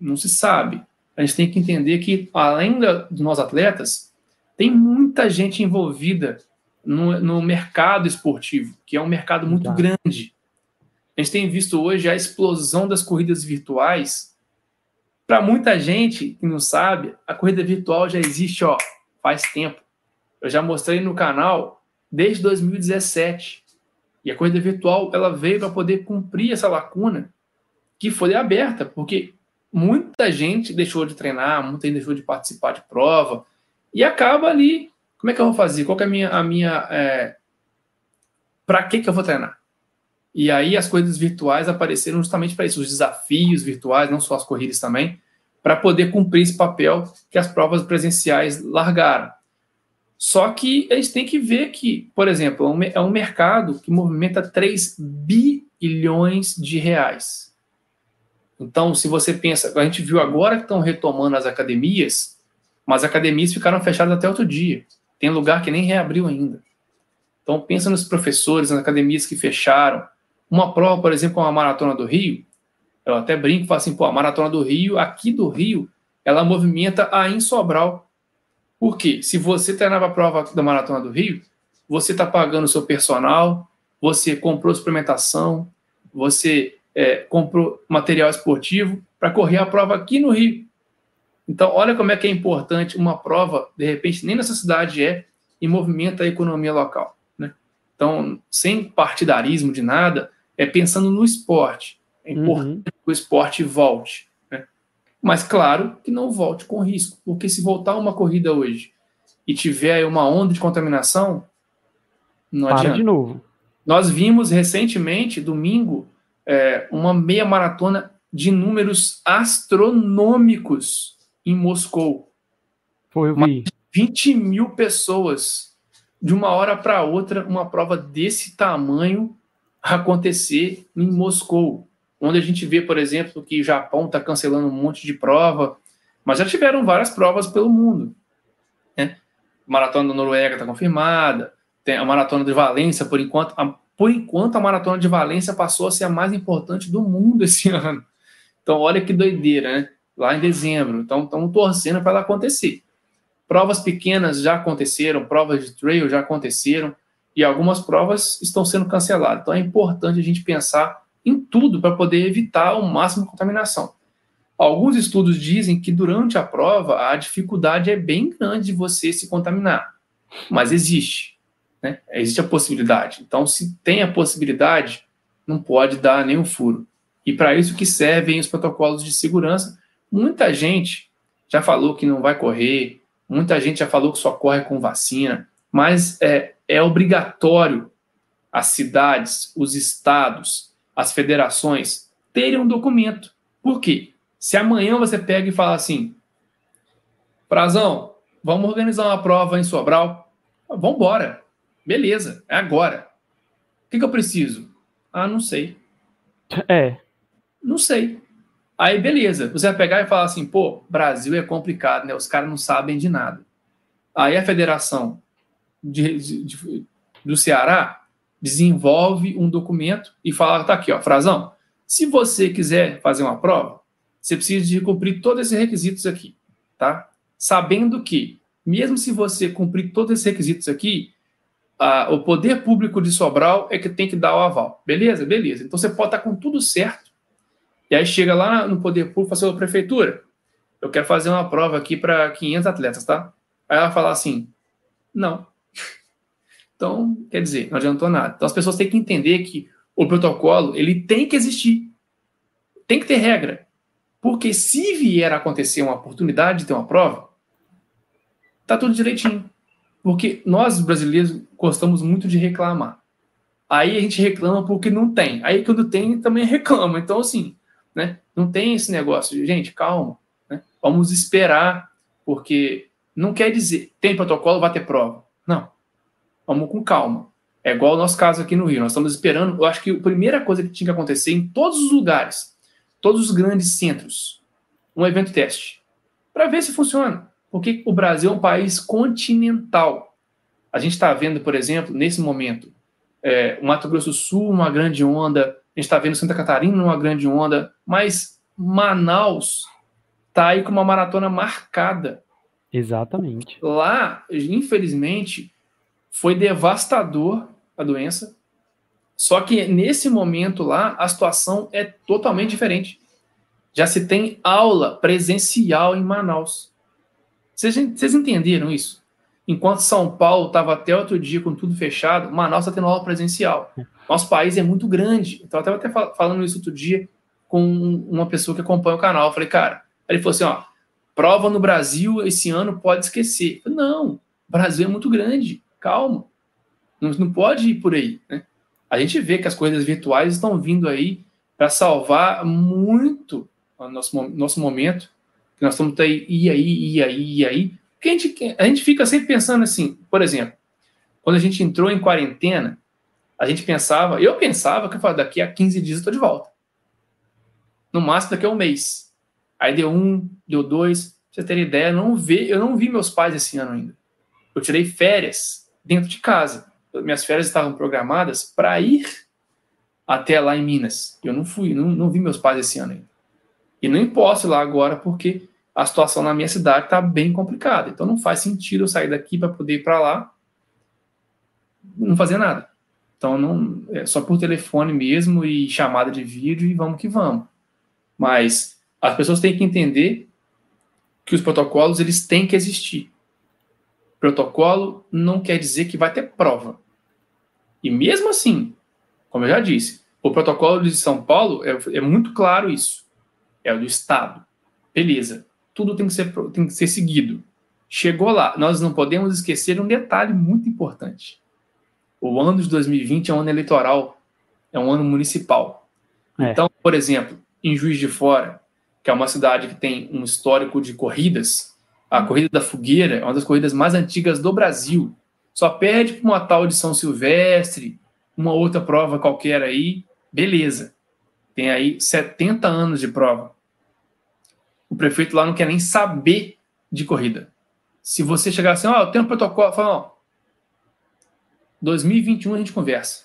Não se sabe. A gente tem que entender que, além dos nós atletas, tem muita gente envolvida no, no, mercado esportivo, que é um mercado muito tá. grande. A gente tem visto hoje a explosão das corridas virtuais. Para muita gente que não sabe, a corrida virtual já existe ó, faz tempo. Eu já mostrei no canal desde 2017. E a corrida virtual ela veio para poder cumprir essa lacuna que foi aberta, porque muita gente deixou de treinar, muita gente deixou de participar de prova e acaba ali. Como é que eu vou fazer? Qual é a minha, a minha é... para que que eu vou treinar? E aí as coisas virtuais apareceram justamente para isso, os desafios virtuais, não só as corridas também, para poder cumprir esse papel que as provas presenciais largaram. Só que gente tem que ver que, por exemplo, é um é mercado que movimenta 3 bilhões de reais. Então, se você pensa, a gente viu agora que estão retomando as academias, mas as academias ficaram fechadas até outro dia. Tem lugar que nem reabriu ainda. Então, pensa nos professores, nas academias que fecharam. Uma prova, por exemplo, como a Maratona do Rio, eu até brinco falo assim, pô, a Maratona do Rio, aqui do Rio, ela movimenta a em Sobral. Por quê? Se você treinava a prova da Maratona do Rio, você está pagando o seu personal, você comprou suplementação, você é, comprou material esportivo para correr a prova aqui no Rio. Então, olha como é que é importante uma prova, de repente, nem nessa cidade é, e movimenta a economia local. Né? Então, sem partidarismo de nada, é pensando no esporte. É importante uhum. que o esporte volte. Né? Mas, claro, que não volte com risco, porque se voltar uma corrida hoje e tiver uma onda de contaminação, não Para adianta. de novo. Nós vimos recentemente, domingo, é, uma meia maratona de números astronômicos em Moscou. Foi, eu vi. 20 mil pessoas. De uma hora para outra, uma prova desse tamanho acontecer em Moscou. Onde a gente vê, por exemplo, que o Japão está cancelando um monte de prova, mas já tiveram várias provas pelo mundo. Né? A maratona da Noruega está confirmada, tem a maratona de Valência, por enquanto, a, por enquanto a maratona de Valência passou a ser a mais importante do mundo esse ano. Então, olha que doideira, né? lá em dezembro. Então, estamos torcendo para ela acontecer. Provas pequenas já aconteceram, provas de trail já aconteceram, e algumas provas estão sendo canceladas. Então, é importante a gente pensar em tudo para poder evitar o máximo de contaminação. Alguns estudos dizem que durante a prova a dificuldade é bem grande de você se contaminar, mas existe, né? Existe a possibilidade. Então, se tem a possibilidade, não pode dar nenhum furo. E para isso que servem os protocolos de segurança, Muita gente já falou que não vai correr, muita gente já falou que só corre com vacina, mas é, é obrigatório as cidades, os estados, as federações terem um documento. Por quê? Se amanhã você pega e fala assim, Frazão, vamos organizar uma prova em Sobral, vamos embora, beleza, é agora. O que, que eu preciso? Ah, não sei. É. Não sei. Aí, beleza, você vai pegar e falar assim, pô, Brasil é complicado, né? Os caras não sabem de nada. Aí a federação de, de, de, do Ceará desenvolve um documento e fala, tá aqui, ó, Frazão, se você quiser fazer uma prova, você precisa de cumprir todos esses requisitos aqui, tá? Sabendo que, mesmo se você cumprir todos esses requisitos aqui, a, o poder público de Sobral é que tem que dar o aval. Beleza? Beleza. Então você pode estar com tudo certo, e aí chega lá no poder público e fala assim, prefeitura, eu quero fazer uma prova aqui para 500 atletas, tá? Aí ela fala assim, não. Então, quer dizer, não adiantou nada. Então as pessoas têm que entender que o protocolo, ele tem que existir. Tem que ter regra. Porque se vier a acontecer uma oportunidade de ter uma prova, tá tudo direitinho. Porque nós, brasileiros, gostamos muito de reclamar. Aí a gente reclama porque não tem. Aí quando tem, também reclama. Então, assim, né? Não tem esse negócio de, gente, calma, né? vamos esperar, porque não quer dizer, tem protocolo, vai ter prova. Não. Vamos com calma. É igual o nosso caso aqui no Rio. Nós estamos esperando, eu acho que a primeira coisa que tinha que acontecer em todos os lugares, todos os grandes centros, um evento teste, para ver se funciona. Porque o Brasil é um país continental. A gente está vendo, por exemplo, nesse momento, é, o Mato Grosso do Sul, uma grande onda, a gente está vendo Santa Catarina numa grande onda, mas Manaus está aí com uma maratona marcada. Exatamente. Lá, infelizmente, foi devastador a doença. Só que nesse momento lá, a situação é totalmente diferente. Já se tem aula presencial em Manaus. Vocês, vocês entenderam isso? Enquanto São Paulo estava até outro dia com tudo fechado, Manaus está tendo aula presencial. Nosso país é muito grande. Então, eu estava até falando isso outro dia com uma pessoa que acompanha o canal. Eu falei, cara, ele falou assim: ó, prova no Brasil esse ano pode esquecer. Falei, não, Brasil é muito grande, calma. Não, não pode ir por aí. Né? A gente vê que as corridas virtuais estão vindo aí para salvar muito o nosso, nosso momento, que nós estamos aí, e aí, e aí, e aí. Porque a gente, a gente fica sempre pensando assim, por exemplo, quando a gente entrou em quarentena, a gente pensava, eu pensava que eu daqui a 15 dias eu estou de volta. No máximo daqui a um mês. Aí deu um, deu dois. Pra você ter ideia, eu não, vi, eu não vi meus pais esse ano ainda. Eu tirei férias dentro de casa. Minhas férias estavam programadas para ir até lá em Minas. Eu não fui, não, não vi meus pais esse ano ainda. E nem posso ir lá agora porque a situação na minha cidade está bem complicada. Então não faz sentido eu sair daqui para poder ir para lá não fazer nada. Então não é só por telefone mesmo e chamada de vídeo e vamos que vamos. Mas as pessoas têm que entender que os protocolos eles têm que existir. Protocolo não quer dizer que vai ter prova. E mesmo assim, como eu já disse, o protocolo de São Paulo é, é muito claro isso. É o do Estado. Beleza. Tudo tem que, ser, tem que ser seguido. Chegou lá. Nós não podemos esquecer um detalhe muito importante. O ano de 2020 é um ano eleitoral, é um ano municipal. É. Então, por exemplo, em Juiz de Fora, que é uma cidade que tem um histórico de corridas, a Corrida da Fogueira é uma das corridas mais antigas do Brasil. Só perde para uma tal de São Silvestre, uma outra prova qualquer aí, beleza. Tem aí 70 anos de prova. O prefeito lá não quer nem saber de corrida. Se você chegar assim, ó, oh, eu tenho um protocolo, fala, ó, 2021 a gente conversa.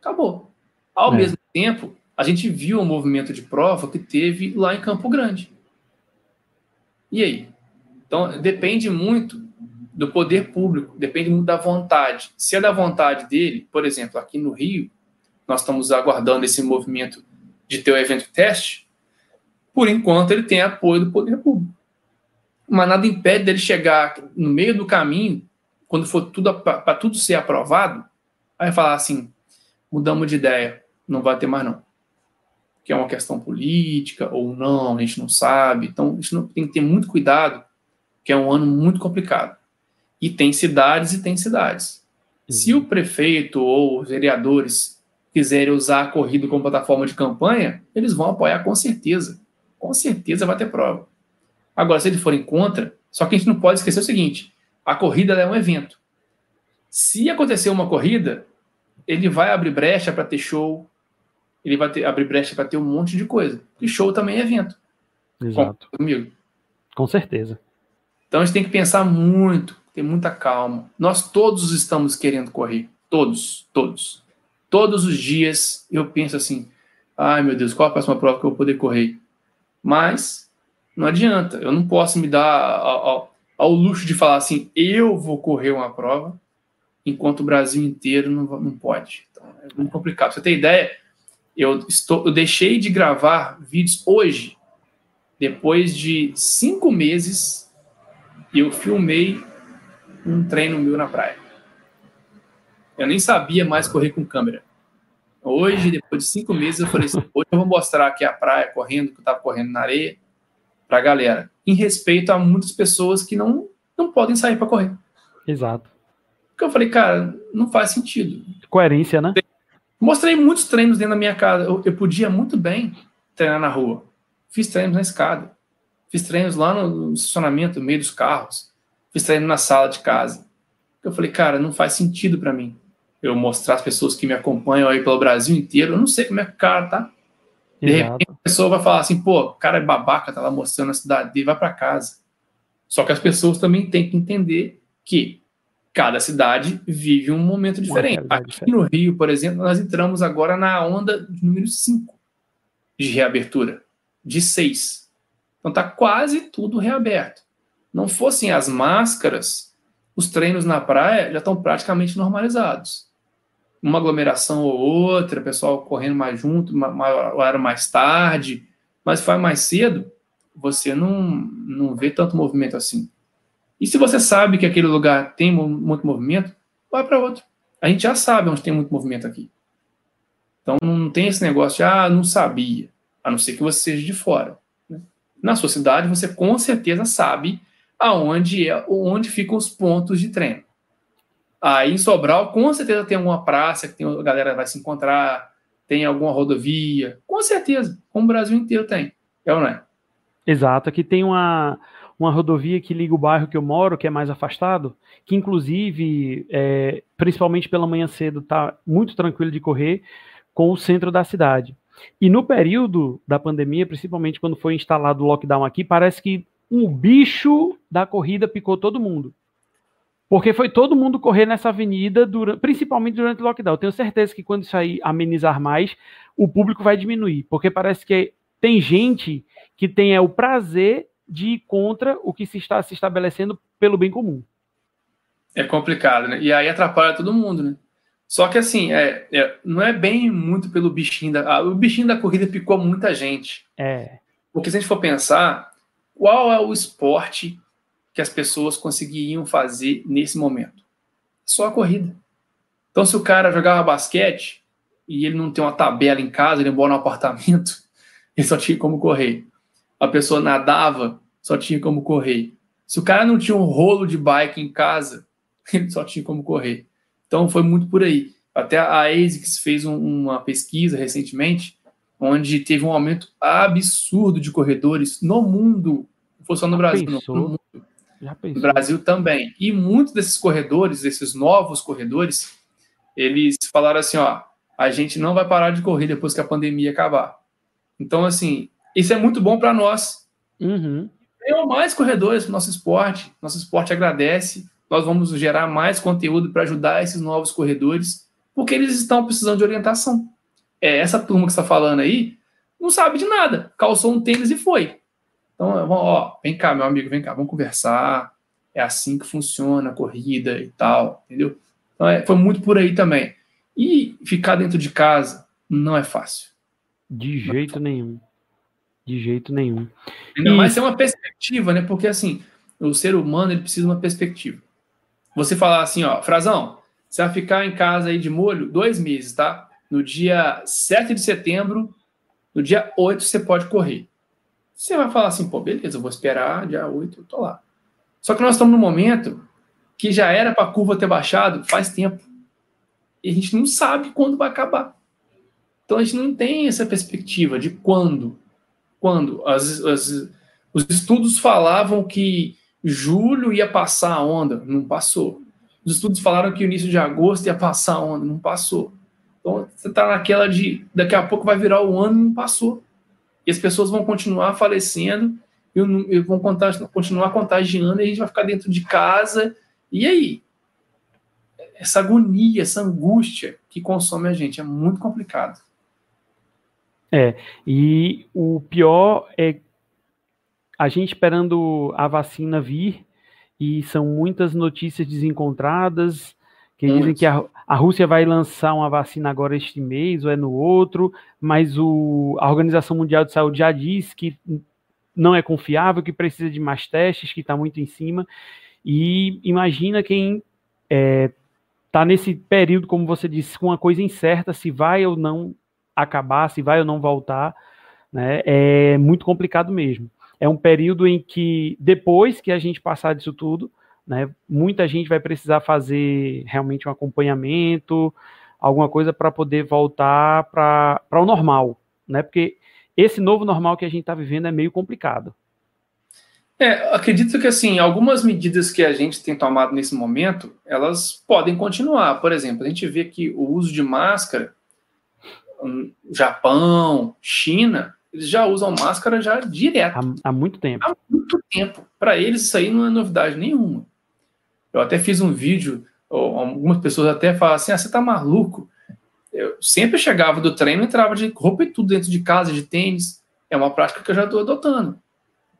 Acabou. Ao é. mesmo tempo, a gente viu o movimento de prova que teve lá em Campo Grande. E aí? Então, depende muito do poder público, depende muito da vontade. Se é da vontade dele, por exemplo, aqui no Rio, nós estamos aguardando esse movimento de ter o evento teste, por enquanto ele tem apoio do poder público. Mas nada impede dele chegar no meio do caminho quando for tudo para tudo ser aprovado, aí falar assim, mudamos de ideia, não vai ter mais não. Que é uma questão política ou não, a gente não sabe. Então, a gente não, tem que ter muito cuidado, que é um ano muito complicado. E tem cidades e tem cidades. Se o prefeito ou os vereadores quiserem usar a corrida como plataforma de campanha, eles vão apoiar com certeza. Com certeza vai ter prova. Agora, se eles forem contra, só que a gente não pode esquecer o seguinte: a corrida é um evento. Se acontecer uma corrida, ele vai abrir brecha para ter show, ele vai ter, abrir brecha para ter um monte de coisa. E show também é evento. Exato. comigo? Com certeza. Então a gente tem que pensar muito, ter muita calma. Nós todos estamos querendo correr. Todos, todos. Todos os dias eu penso assim: ai meu Deus, qual a próxima prova que eu vou poder correr? Mas não adianta, eu não posso me dar ao luxo de falar assim, eu vou correr uma prova, enquanto o Brasil inteiro não, não pode. Então, é muito complicado. Você ter ideia, eu, estou, eu deixei de gravar vídeos hoje, depois de cinco meses, eu filmei um treino meu na praia. Eu nem sabia mais correr com câmera. Hoje, depois de cinco meses, eu falei assim, hoje eu vou mostrar aqui a praia correndo, que eu estava correndo na areia, para a galera em respeito a muitas pessoas que não, não podem sair para correr. Exato. Porque eu falei, cara, não faz sentido. Coerência, né? Mostrei muitos treinos dentro da minha casa. Eu, eu podia muito bem treinar na rua. Fiz treinos na escada. Fiz treinos lá no estacionamento, no meio dos carros. Fiz treino na sala de casa. Eu falei, cara, não faz sentido para mim eu mostrar as pessoas que me acompanham aí pelo Brasil inteiro. Eu não sei como é que o cara tá. De Exato. repente a pessoa vai falar assim, pô, o cara é babaca, tá lá mostrando a cidade dele, vai para casa. Só que as pessoas também têm que entender que cada cidade vive um momento diferente. Aqui diferente. no Rio, por exemplo, nós entramos agora na onda número 5 de reabertura, de 6. Então tá quase tudo reaberto. Não fossem as máscaras, os treinos na praia já estão praticamente normalizados uma aglomeração ou outra, pessoal correndo mais junto, era mais tarde, mas vai mais cedo, você não, não vê tanto movimento assim. E se você sabe que aquele lugar tem muito movimento, vai para outro. A gente já sabe onde tem muito movimento aqui. Então não tem esse negócio de, ah, não sabia, a não ser que você seja de fora. Né? Na sua cidade, você com certeza sabe aonde é, onde ficam os pontos de treino Aí em Sobral, com certeza tem alguma praça que tem, a galera vai se encontrar, tem alguma rodovia, com certeza, como o Brasil inteiro tem. É ou não é? Exato, aqui tem uma, uma rodovia que liga o bairro que eu moro, que é mais afastado, que inclusive, é, principalmente pela manhã cedo, está muito tranquilo de correr com o centro da cidade. E no período da pandemia, principalmente quando foi instalado o lockdown aqui, parece que um bicho da corrida picou todo mundo. Porque foi todo mundo correr nessa avenida, durante, principalmente durante o lockdown. Eu tenho certeza que quando isso aí amenizar mais, o público vai diminuir. Porque parece que tem gente que tem é, o prazer de ir contra o que se está se estabelecendo pelo bem comum. É complicado, né? E aí atrapalha todo mundo, né? Só que assim, é, é, não é bem muito pelo bichinho da. Ah, o bichinho da corrida picou muita gente. É. Porque se a gente for pensar, qual é o esporte que as pessoas conseguiriam fazer nesse momento? Só a corrida. Então, se o cara jogava basquete e ele não tem uma tabela em casa, ele mora no apartamento, ele só tinha como correr. A pessoa nadava, só tinha como correr. Se o cara não tinha um rolo de bike em casa, ele só tinha como correr. Então, foi muito por aí. Até a ASICS fez um, uma pesquisa recentemente, onde teve um aumento absurdo de corredores no mundo. Não foi só no Brasil, não, no mundo. No Brasil também. E muitos desses corredores, desses novos corredores, eles falaram assim: ó, a gente não vai parar de correr depois que a pandemia acabar. Então, assim, isso é muito bom para nós. Uhum. Tenham mais corredores para nosso esporte. Nosso esporte agradece. Nós vamos gerar mais conteúdo para ajudar esses novos corredores, porque eles estão precisando de orientação. É, essa turma que está falando aí não sabe de nada. Calçou um tênis e foi. Então, ó, vem cá, meu amigo, vem cá, vamos conversar. É assim que funciona a corrida e tal, entendeu? Então, é, foi muito por aí também. E ficar dentro de casa não é fácil. De jeito nenhum. De jeito nenhum. Ainda e... mais ser uma perspectiva, né? Porque assim, o ser humano ele precisa de uma perspectiva. Você falar assim, ó, Frazão, você vai ficar em casa aí de molho dois meses, tá? No dia 7 de setembro, no dia 8 você pode correr. Você vai falar assim, pô, beleza, eu vou esperar, dia 8 eu tô lá. Só que nós estamos num momento que já era para a curva ter baixado faz tempo. E a gente não sabe quando vai acabar. Então a gente não tem essa perspectiva de quando. Quando. As, as, os estudos falavam que julho ia passar a onda, não passou. Os estudos falaram que o início de agosto ia passar a onda, não passou. Então você está naquela de daqui a pouco vai virar o ano, não passou e as pessoas vão continuar falecendo e vão continuar contagiando e a gente vai ficar dentro de casa. E aí? Essa agonia, essa angústia que consome a gente é muito complicado. É, e o pior é a gente esperando a vacina vir e são muitas notícias desencontradas que dizem que a, a Rússia vai lançar uma vacina agora este mês ou é no outro, mas o, a Organização Mundial de Saúde já diz que não é confiável, que precisa de mais testes, que está muito em cima. E imagina quem está é, tá nesse período, como você disse, com uma coisa incerta, se vai ou não acabar, se vai ou não voltar, né? É muito complicado mesmo. É um período em que, depois que a gente passar disso tudo, né? Muita gente vai precisar fazer realmente um acompanhamento, alguma coisa para poder voltar para o normal, né? Porque esse novo normal que a gente está vivendo é meio complicado. É, acredito que assim, algumas medidas que a gente tem tomado nesse momento, elas podem continuar. Por exemplo, a gente vê que o uso de máscara, hum, Japão, China, eles já usam máscara já direto. Há, há muito tempo. Há muito tempo. Para eles isso aí não é novidade nenhuma. Eu até fiz um vídeo, algumas pessoas até falam assim: ah, você tá maluco? Eu sempre chegava do treino, entrava de roupa e tudo dentro de casa, de tênis. É uma prática que eu já estou adotando.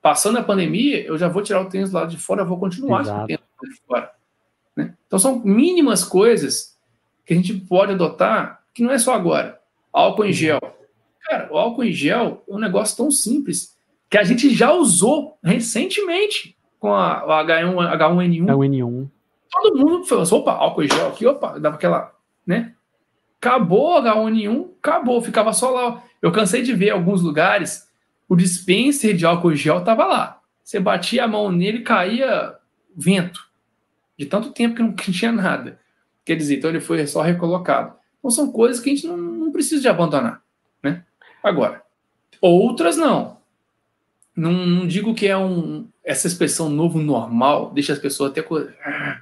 Passando a pandemia, eu já vou tirar o tênis lá de fora, eu vou continuar com de fora. Né? Então são mínimas coisas que a gente pode adotar, que não é só agora. Álcool em gel. Cara, o álcool em gel é um negócio tão simples que a gente já usou recentemente com a, a H1, H1N1. H1N1. Todo mundo falou assim, opa, álcool em gel aqui, opa, dava aquela, né? Acabou H1N1, acabou, ficava só lá. Eu cansei de ver alguns lugares, o dispenser de álcool em gel tava lá. Você batia a mão nele, caía vento. De tanto tempo que não tinha nada. Quer dizer, então ele foi só recolocado. Então são coisas que a gente não, não precisa de abandonar, né? Agora, outras não. Não, não digo que é um essa expressão novo normal deixa as pessoas até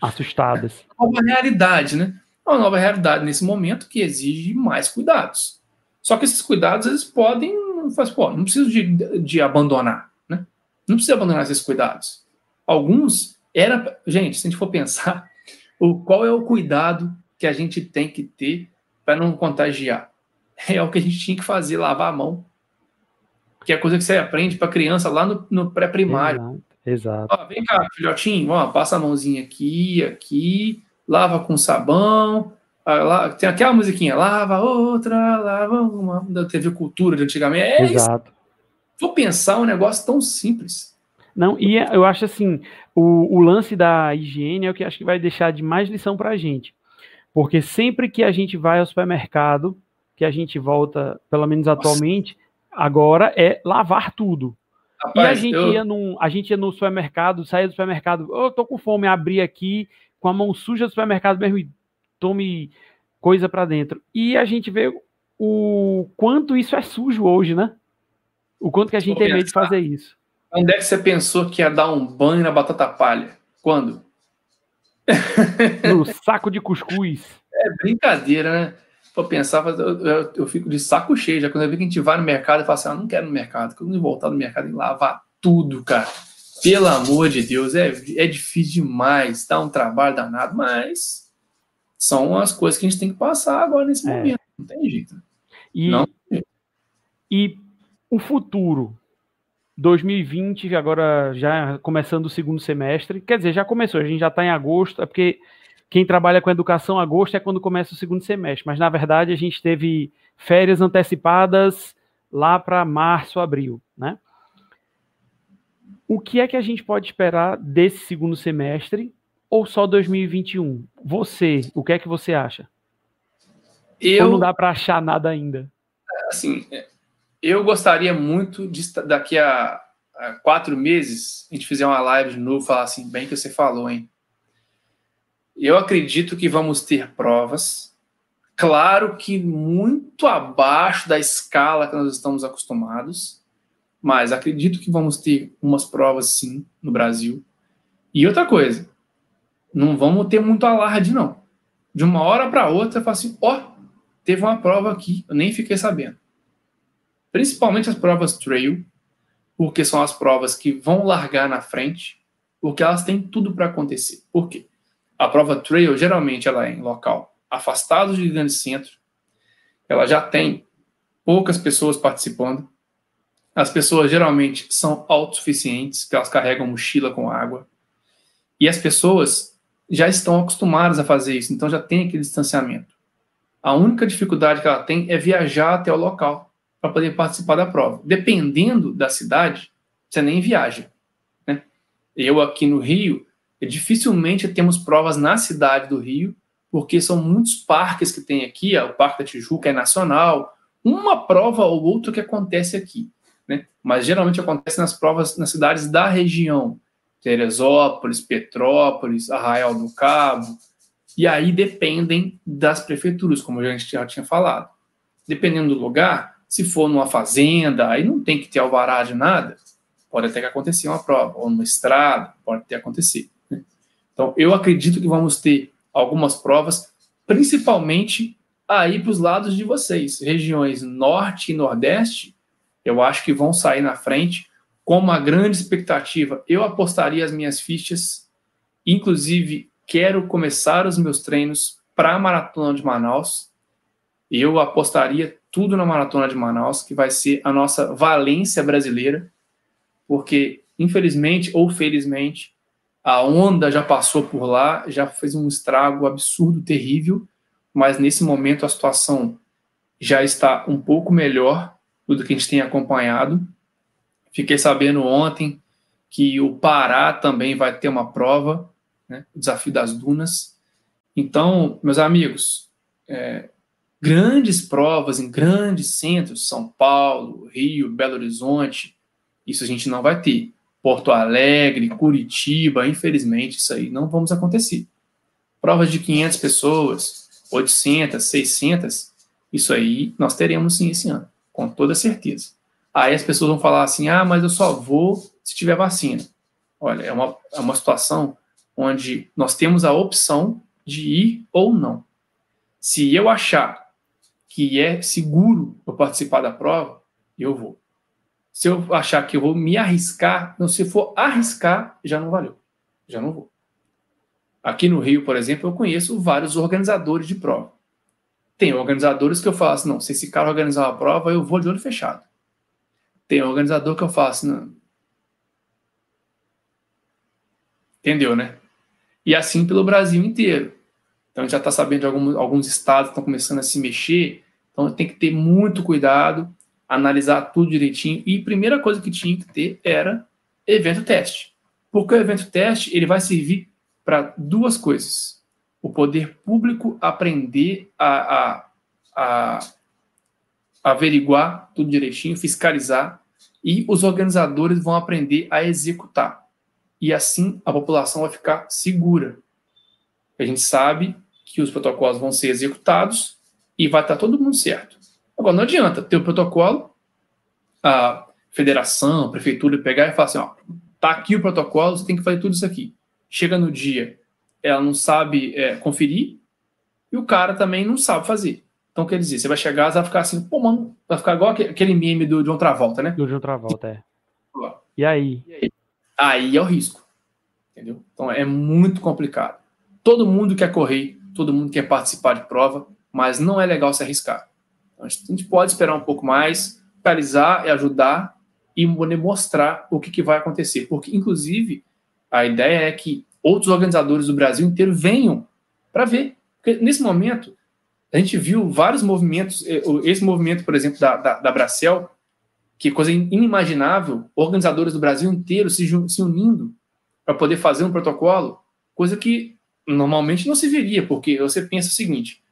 assustadas. É uma nova realidade, né? É uma nova realidade nesse momento que exige mais cuidados. Só que esses cuidados eles podem, faz, pô, não preciso de, de abandonar, né? Não precisa abandonar esses cuidados. Alguns era, gente, se a gente for pensar, o qual é o cuidado que a gente tem que ter para não contagiar? É o que a gente tinha que fazer, lavar a mão. Que é a coisa que você aprende para criança lá no, no pré-primário. Exato. Ó, vem cá, filhotinho, ó, passa a mãozinha aqui, aqui, lava com sabão. Lá, tem aquela musiquinha, lava outra, lava uma. Da TV Cultura de antigamente. É Exato. Isso. Vou pensar um negócio tão simples. Não, e é, eu acho assim, o, o lance da higiene é o que acho que vai deixar de mais lição para a gente. Porque sempre que a gente vai ao supermercado, que a gente volta, pelo menos Nossa. atualmente, agora é lavar tudo. Rapaz, e a gente, eu... ia num, a gente ia no supermercado, saía do supermercado, oh, eu tô com fome, abri aqui com a mão suja do supermercado mesmo e tome coisa para dentro. E a gente vê o quanto isso é sujo hoje, né? O quanto que a gente tem medo de fazer isso. Onde é que você pensou que ia dar um banho na batata palha? Quando? No saco de cuscuz. É brincadeira, né? Vou pensar, eu, eu, eu, fico de saco cheio. Já quando eu vi que a gente vai no mercado e fala assim: ah, não quero no mercado, quando eu voltar no mercado e lavar tudo, cara. Pelo amor de Deus, é, é difícil demais, dá um trabalho danado, mas são as coisas que a gente tem que passar agora nesse é. momento. Não tem jeito. E, não. e o futuro, 2020, agora já começando o segundo semestre, quer dizer, já começou, a gente já está em agosto, é porque quem trabalha com educação, agosto é quando começa o segundo semestre, mas na verdade a gente teve férias antecipadas lá para março, abril, né? O que é que a gente pode esperar desse segundo semestre ou só 2021? Você, o que é que você acha? Eu ou não dá para achar nada ainda. Assim, eu gostaria muito de daqui a, a quatro meses a gente fizer uma live de novo, falar assim, bem que você falou, hein? Eu acredito que vamos ter provas, claro que muito abaixo da escala que nós estamos acostumados, mas acredito que vamos ter umas provas sim no Brasil. E outra coisa, não vamos ter muito alarde, não. De uma hora para outra, fala assim: ó, oh, teve uma prova aqui, eu nem fiquei sabendo. Principalmente as provas trail, porque são as provas que vão largar na frente, porque elas têm tudo para acontecer. Por quê? A prova trail, geralmente, ela é em local afastado de grande centro, ela já tem poucas pessoas participando, as pessoas geralmente são autossuficientes, que elas carregam mochila com água, e as pessoas já estão acostumadas a fazer isso, então já tem aquele distanciamento. A única dificuldade que ela tem é viajar até o local para poder participar da prova. Dependendo da cidade, você nem viaja. Né? Eu aqui no Rio, dificilmente temos provas na cidade do Rio, porque são muitos parques que tem aqui, o Parque da Tijuca é nacional, uma prova ou outra que acontece aqui, né? Mas geralmente acontece nas provas nas cidades da região, Teresópolis, Petrópolis, Arraial do Cabo, e aí dependem das prefeituras, como a gente já tinha falado. Dependendo do lugar, se for numa fazenda, aí não tem que ter alvará de nada, pode até que acontecer uma prova, ou numa estrada, pode até acontecer. Então, eu acredito que vamos ter algumas provas, principalmente aí para os lados de vocês, regiões norte e nordeste, eu acho que vão sair na frente com uma grande expectativa. Eu apostaria as minhas fichas, inclusive quero começar os meus treinos para a maratona de Manaus. Eu apostaria tudo na maratona de Manaus, que vai ser a nossa valência brasileira, porque infelizmente ou felizmente a onda já passou por lá, já fez um estrago absurdo, terrível, mas nesse momento a situação já está um pouco melhor do que a gente tem acompanhado. Fiquei sabendo ontem que o Pará também vai ter uma prova, né, o desafio das dunas. Então, meus amigos, é, grandes provas em grandes centros, São Paulo, Rio, Belo Horizonte, isso a gente não vai ter. Porto Alegre, Curitiba, infelizmente, isso aí não vamos acontecer. provas de 500 pessoas, 800, 600, isso aí nós teremos sim esse ano, com toda certeza. Aí as pessoas vão falar assim: ah, mas eu só vou se tiver vacina. Olha, é uma, é uma situação onde nós temos a opção de ir ou não. Se eu achar que é seguro eu participar da prova, eu vou. Se eu achar que eu vou me arriscar, não, se for arriscar, já não valeu. Já não vou. Aqui no Rio, por exemplo, eu conheço vários organizadores de prova. Tem organizadores que eu falo assim, não, se esse cara organizar uma prova, eu vou de olho fechado. Tem organizador que eu faço, não. Entendeu, né? E assim pelo Brasil inteiro. Então a gente já está sabendo de alguns, alguns estados estão começando a se mexer. Então tem que ter muito cuidado, analisar tudo direitinho. E a primeira coisa que tinha que ter era evento teste. Porque o evento teste ele vai servir para duas coisas. O poder público aprender a, a, a averiguar tudo direitinho, fiscalizar, e os organizadores vão aprender a executar. E assim a população vai ficar segura. A gente sabe que os protocolos vão ser executados e vai estar todo mundo certo. Agora, não adianta ter o protocolo, a federação, a prefeitura pegar e falar assim: ó, tá aqui o protocolo, você tem que fazer tudo isso aqui. Chega no dia, ela não sabe é, conferir e o cara também não sabe fazer. Então, quer dizer, você vai chegar, você vai ficar assim, pô, mano, vai ficar igual aquele meme do John Travolta, né? Do John Travolta, é. E aí? E aí? Aí é o risco. Entendeu? Então é muito complicado. Todo mundo quer correr, todo mundo quer participar de prova, mas não é legal se arriscar. A gente pode esperar um pouco mais, realizar e ajudar e mostrar o que, que vai acontecer. Porque, inclusive, a ideia é que outros organizadores do Brasil inteiro venham para ver. Porque nesse momento, a gente viu vários movimentos, eh, esse movimento, por exemplo, da, da, da Bracel, que coisa inimaginável, organizadores do Brasil inteiro se, se unindo para poder fazer um protocolo, coisa que normalmente não se veria, porque você pensa o seguinte: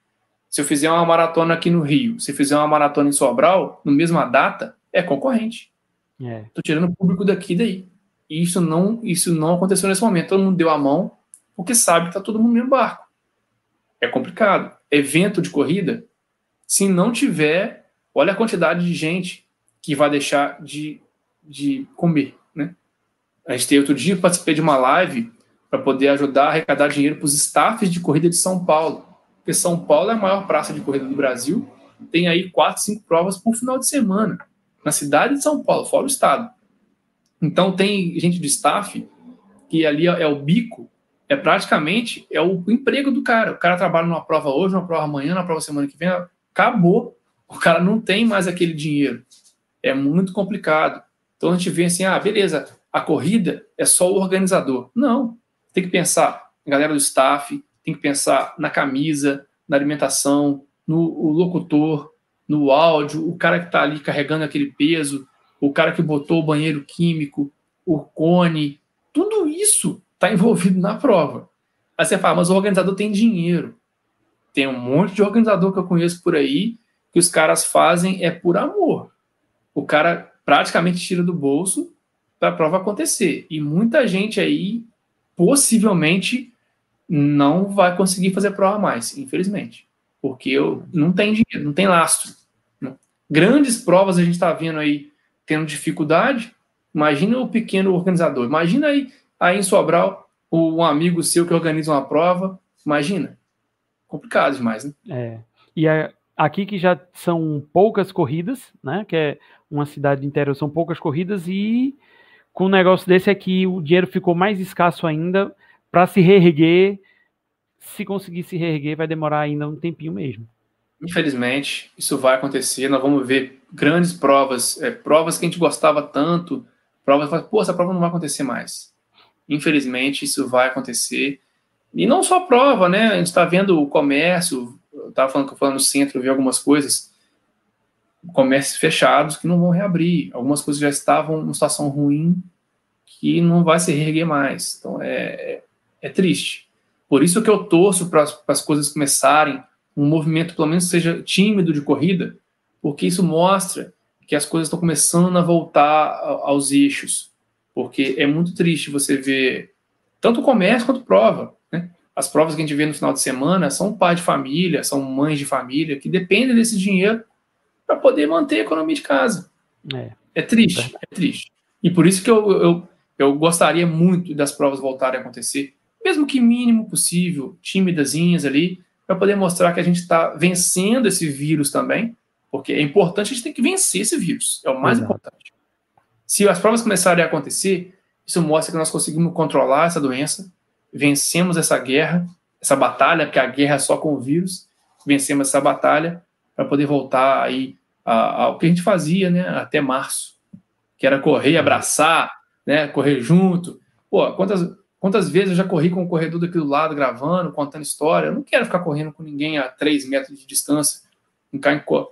se eu fizer uma maratona aqui no Rio, se eu fizer uma maratona em Sobral, no mesma data, é concorrente. Estou é. tirando o público daqui e daí. E isso não, isso não aconteceu nesse momento. Todo mundo deu a mão, porque sabe que está todo mundo no mesmo barco. É complicado evento de corrida, se não tiver, olha a quantidade de gente que vai deixar de, de comer, né? A gente tem outro dia participei de uma live para poder ajudar a arrecadar dinheiro para os staffs de corrida de São Paulo, porque São Paulo é a maior praça de corrida do Brasil, tem aí quatro, cinco provas por final de semana na cidade de São Paulo, fora o estado. Então tem gente de staff que ali é o bico é praticamente é o emprego do cara. O cara trabalha numa prova hoje, numa prova amanhã, na prova semana que vem, acabou. O cara não tem mais aquele dinheiro. É muito complicado. Então a gente vê assim, ah, beleza, a corrida é só o organizador. Não. Tem que pensar galera do staff, tem que pensar na camisa, na alimentação, no locutor, no áudio, o cara que está ali carregando aquele peso, o cara que botou o banheiro químico, o cone, tudo isso está envolvido na prova. Aí você fala, mas o organizador tem dinheiro. Tem um monte de organizador que eu conheço por aí que os caras fazem é por amor. O cara praticamente tira do bolso para a prova acontecer. E muita gente aí possivelmente não vai conseguir fazer prova mais, infelizmente. Porque eu, não tem dinheiro, não tem lastro. Grandes provas a gente está vendo aí tendo dificuldade. Imagina o pequeno organizador. Imagina aí Aí em Sobral, um amigo seu que organiza uma prova, imagina. Complicado demais, né? É. E é aqui que já são poucas corridas, né? Que é uma cidade interior, são poucas corridas e com um negócio desse aqui o dinheiro ficou mais escasso ainda para se reerguer. Se conseguir se reerguer, vai demorar ainda um tempinho mesmo. Infelizmente, isso vai acontecer. Nós vamos ver grandes provas, é, provas que a gente gostava tanto, provas que, pô, essa prova não vai acontecer mais. Infelizmente, isso vai acontecer. E não só prova, né? A gente está vendo o comércio, eu estava falando que eu falando no centro, eu vi algumas coisas, comércios fechados que não vão reabrir. Algumas coisas já estavam em situação ruim que não vai se reerguer mais. Então é, é, é triste. Por isso que eu torço para as coisas começarem, um movimento pelo menos seja tímido de corrida, porque isso mostra que as coisas estão começando a voltar aos eixos porque é muito triste você ver tanto o comércio quanto prova. Né? as provas que a gente vê no final de semana são pai de família, são mães de família que dependem desse dinheiro para poder manter a economia de casa. É, é triste, é triste. E por isso que eu, eu, eu gostaria muito das provas voltarem a acontecer, mesmo que mínimo possível, tímidazinhas ali, para poder mostrar que a gente está vencendo esse vírus também, porque é importante, a gente tem que vencer esse vírus, é o mais Exato. importante. Se as provas começarem a acontecer, isso mostra que nós conseguimos controlar essa doença, vencemos essa guerra, essa batalha, porque a guerra é só com o vírus, vencemos essa batalha para poder voltar aí ao que a gente fazia, né, até março, que era correr, abraçar, né, correr junto. Pô, quantas, quantas vezes eu já corri com o corredor daqui do lado, gravando, contando história. Eu não quero ficar correndo com ninguém a 3 metros de distância,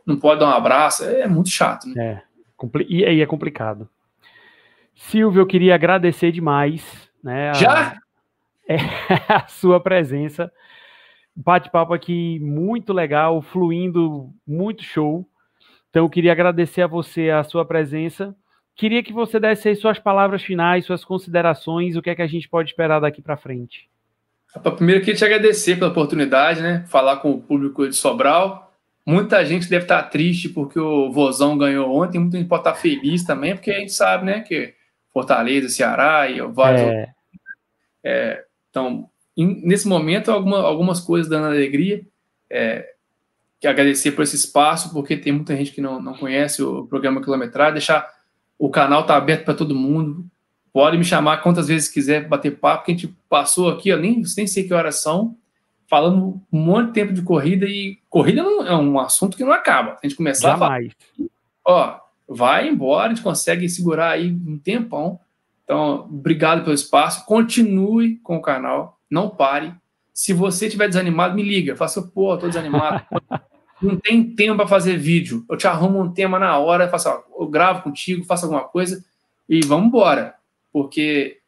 não pode dar um abraço, é muito chato, né? É, e aí é complicado. Silvio, eu queria agradecer demais, né? A, já? É, a sua presença. Bate-papo aqui muito legal, fluindo, muito show. Então, eu queria agradecer a você a sua presença. Queria que você desse aí suas palavras finais, suas considerações, o que é que a gente pode esperar daqui para frente. Primeiro, queria te agradecer pela oportunidade, né? Falar com o público de Sobral. Muita gente deve estar triste porque o Vozão ganhou ontem, muita gente pode estar feliz também, porque a gente sabe, né, que Fortaleza, Ceará e vários. É. É, então, in, nesse momento, alguma, algumas coisas dando alegria. É, que agradecer por esse espaço, porque tem muita gente que não, não conhece o programa Quilometragem. Deixar o canal tá aberto para todo mundo. Pode me chamar quantas vezes quiser bater papo, que a gente passou aqui, eu nem, nem sei que horas são, falando um monte de tempo de corrida e corrida não, é um assunto que não acaba. A gente começar Jamais. a falar, ó, vai embora, a gente consegue segurar aí um tempão. Então, obrigado pelo espaço. Continue com o canal, não pare. Se você estiver desanimado, me liga. Faça, pô, tô desanimado. não tem tempo para fazer vídeo. Eu te arrumo um tema na hora, faço, ó, eu gravo contigo, faço alguma coisa e vamos embora. Porque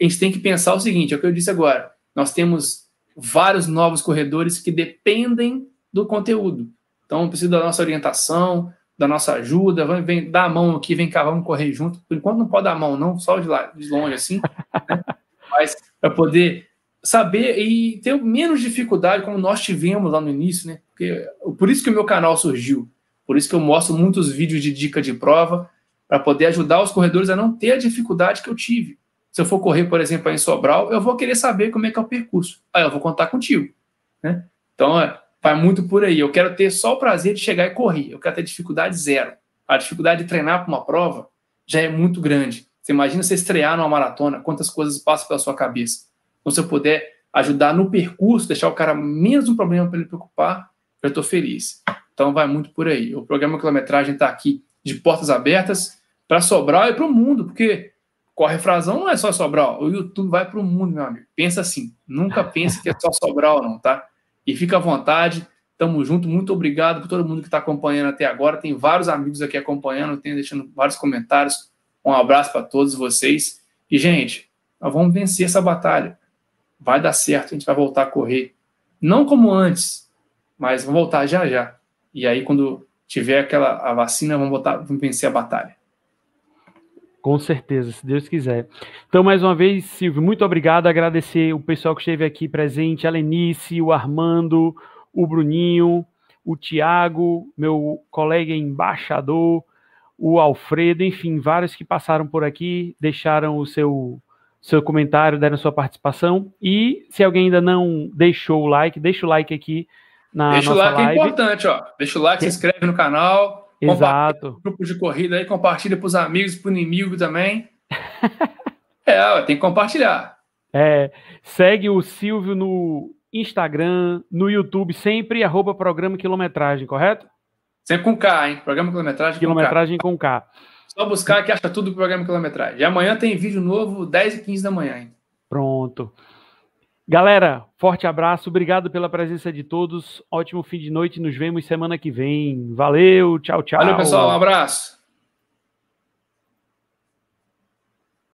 a gente tem que pensar o seguinte: é o que eu disse agora. Nós temos vários novos corredores que dependem do conteúdo. Então, precisa da nossa orientação, da nossa ajuda, vem, vem dar a mão aqui, vem cá, vamos correr junto. Por enquanto não pode dar a mão, não, só de, lá, de longe assim, né? mas para poder saber e ter menos dificuldade como nós tivemos lá no início, né? Porque, por isso que o meu canal surgiu, por isso que eu mostro muitos vídeos de dica de prova para poder ajudar os corredores a não ter a dificuldade que eu tive. Se eu for correr, por exemplo, em Sobral, eu vou querer saber como é que é o percurso. Aí eu vou contar contigo, né? Então, é, vai muito por aí. Eu quero ter só o prazer de chegar e correr. Eu quero ter dificuldade zero. A dificuldade de treinar para uma prova já é muito grande. Você imagina você estrear numa maratona, quantas coisas passam pela sua cabeça. Então, se eu puder ajudar no percurso, deixar o cara menos um problema para ele preocupar, eu estou feliz. Então, vai muito por aí. O programa Quilometragem está aqui de portas abertas para Sobral e para o mundo, porque corre frasão não é só Sobral. O YouTube vai para o mundo, meu amigo. Pensa assim. Nunca pense que é só Sobral, não, tá? E fica à vontade, tamo junto. Muito obrigado por todo mundo que está acompanhando até agora. Tem vários amigos aqui acompanhando, tem deixando vários comentários. Um abraço para todos vocês. E, gente, nós vamos vencer essa batalha. Vai dar certo, a gente vai voltar a correr. Não como antes, mas vamos voltar já já. E aí, quando tiver aquela a vacina, vamos voltar, vamos vencer a batalha. Com certeza, se Deus quiser. Então, mais uma vez, Silvio, muito obrigado. Agradecer o pessoal que esteve aqui presente, a Lenice, o Armando, o Bruninho, o Tiago, meu colega embaixador, o Alfredo, enfim, vários que passaram por aqui, deixaram o seu, seu comentário, deram sua participação. E se alguém ainda não deixou o like, deixa o like aqui na Deixa nossa o like, é importante, ó. Deixa o like, se inscreve no canal Exato. Grupo de corrida aí, compartilha para os amigos, para o inimigo também. é, tem que compartilhar. É, segue o Silvio no Instagram, no YouTube, sempre arroba programa quilometragem, correto? Sempre com K, hein? Programa quilometragem, quilometragem com K. Com K. Só buscar que acha tudo do programa quilometragem. E amanhã tem vídeo novo, 10 e 15 da manhã. Hein? Pronto. Galera, forte abraço, obrigado pela presença de todos. Ótimo fim de noite, nos vemos semana que vem. Valeu, tchau, tchau. Valeu, pessoal, um abraço.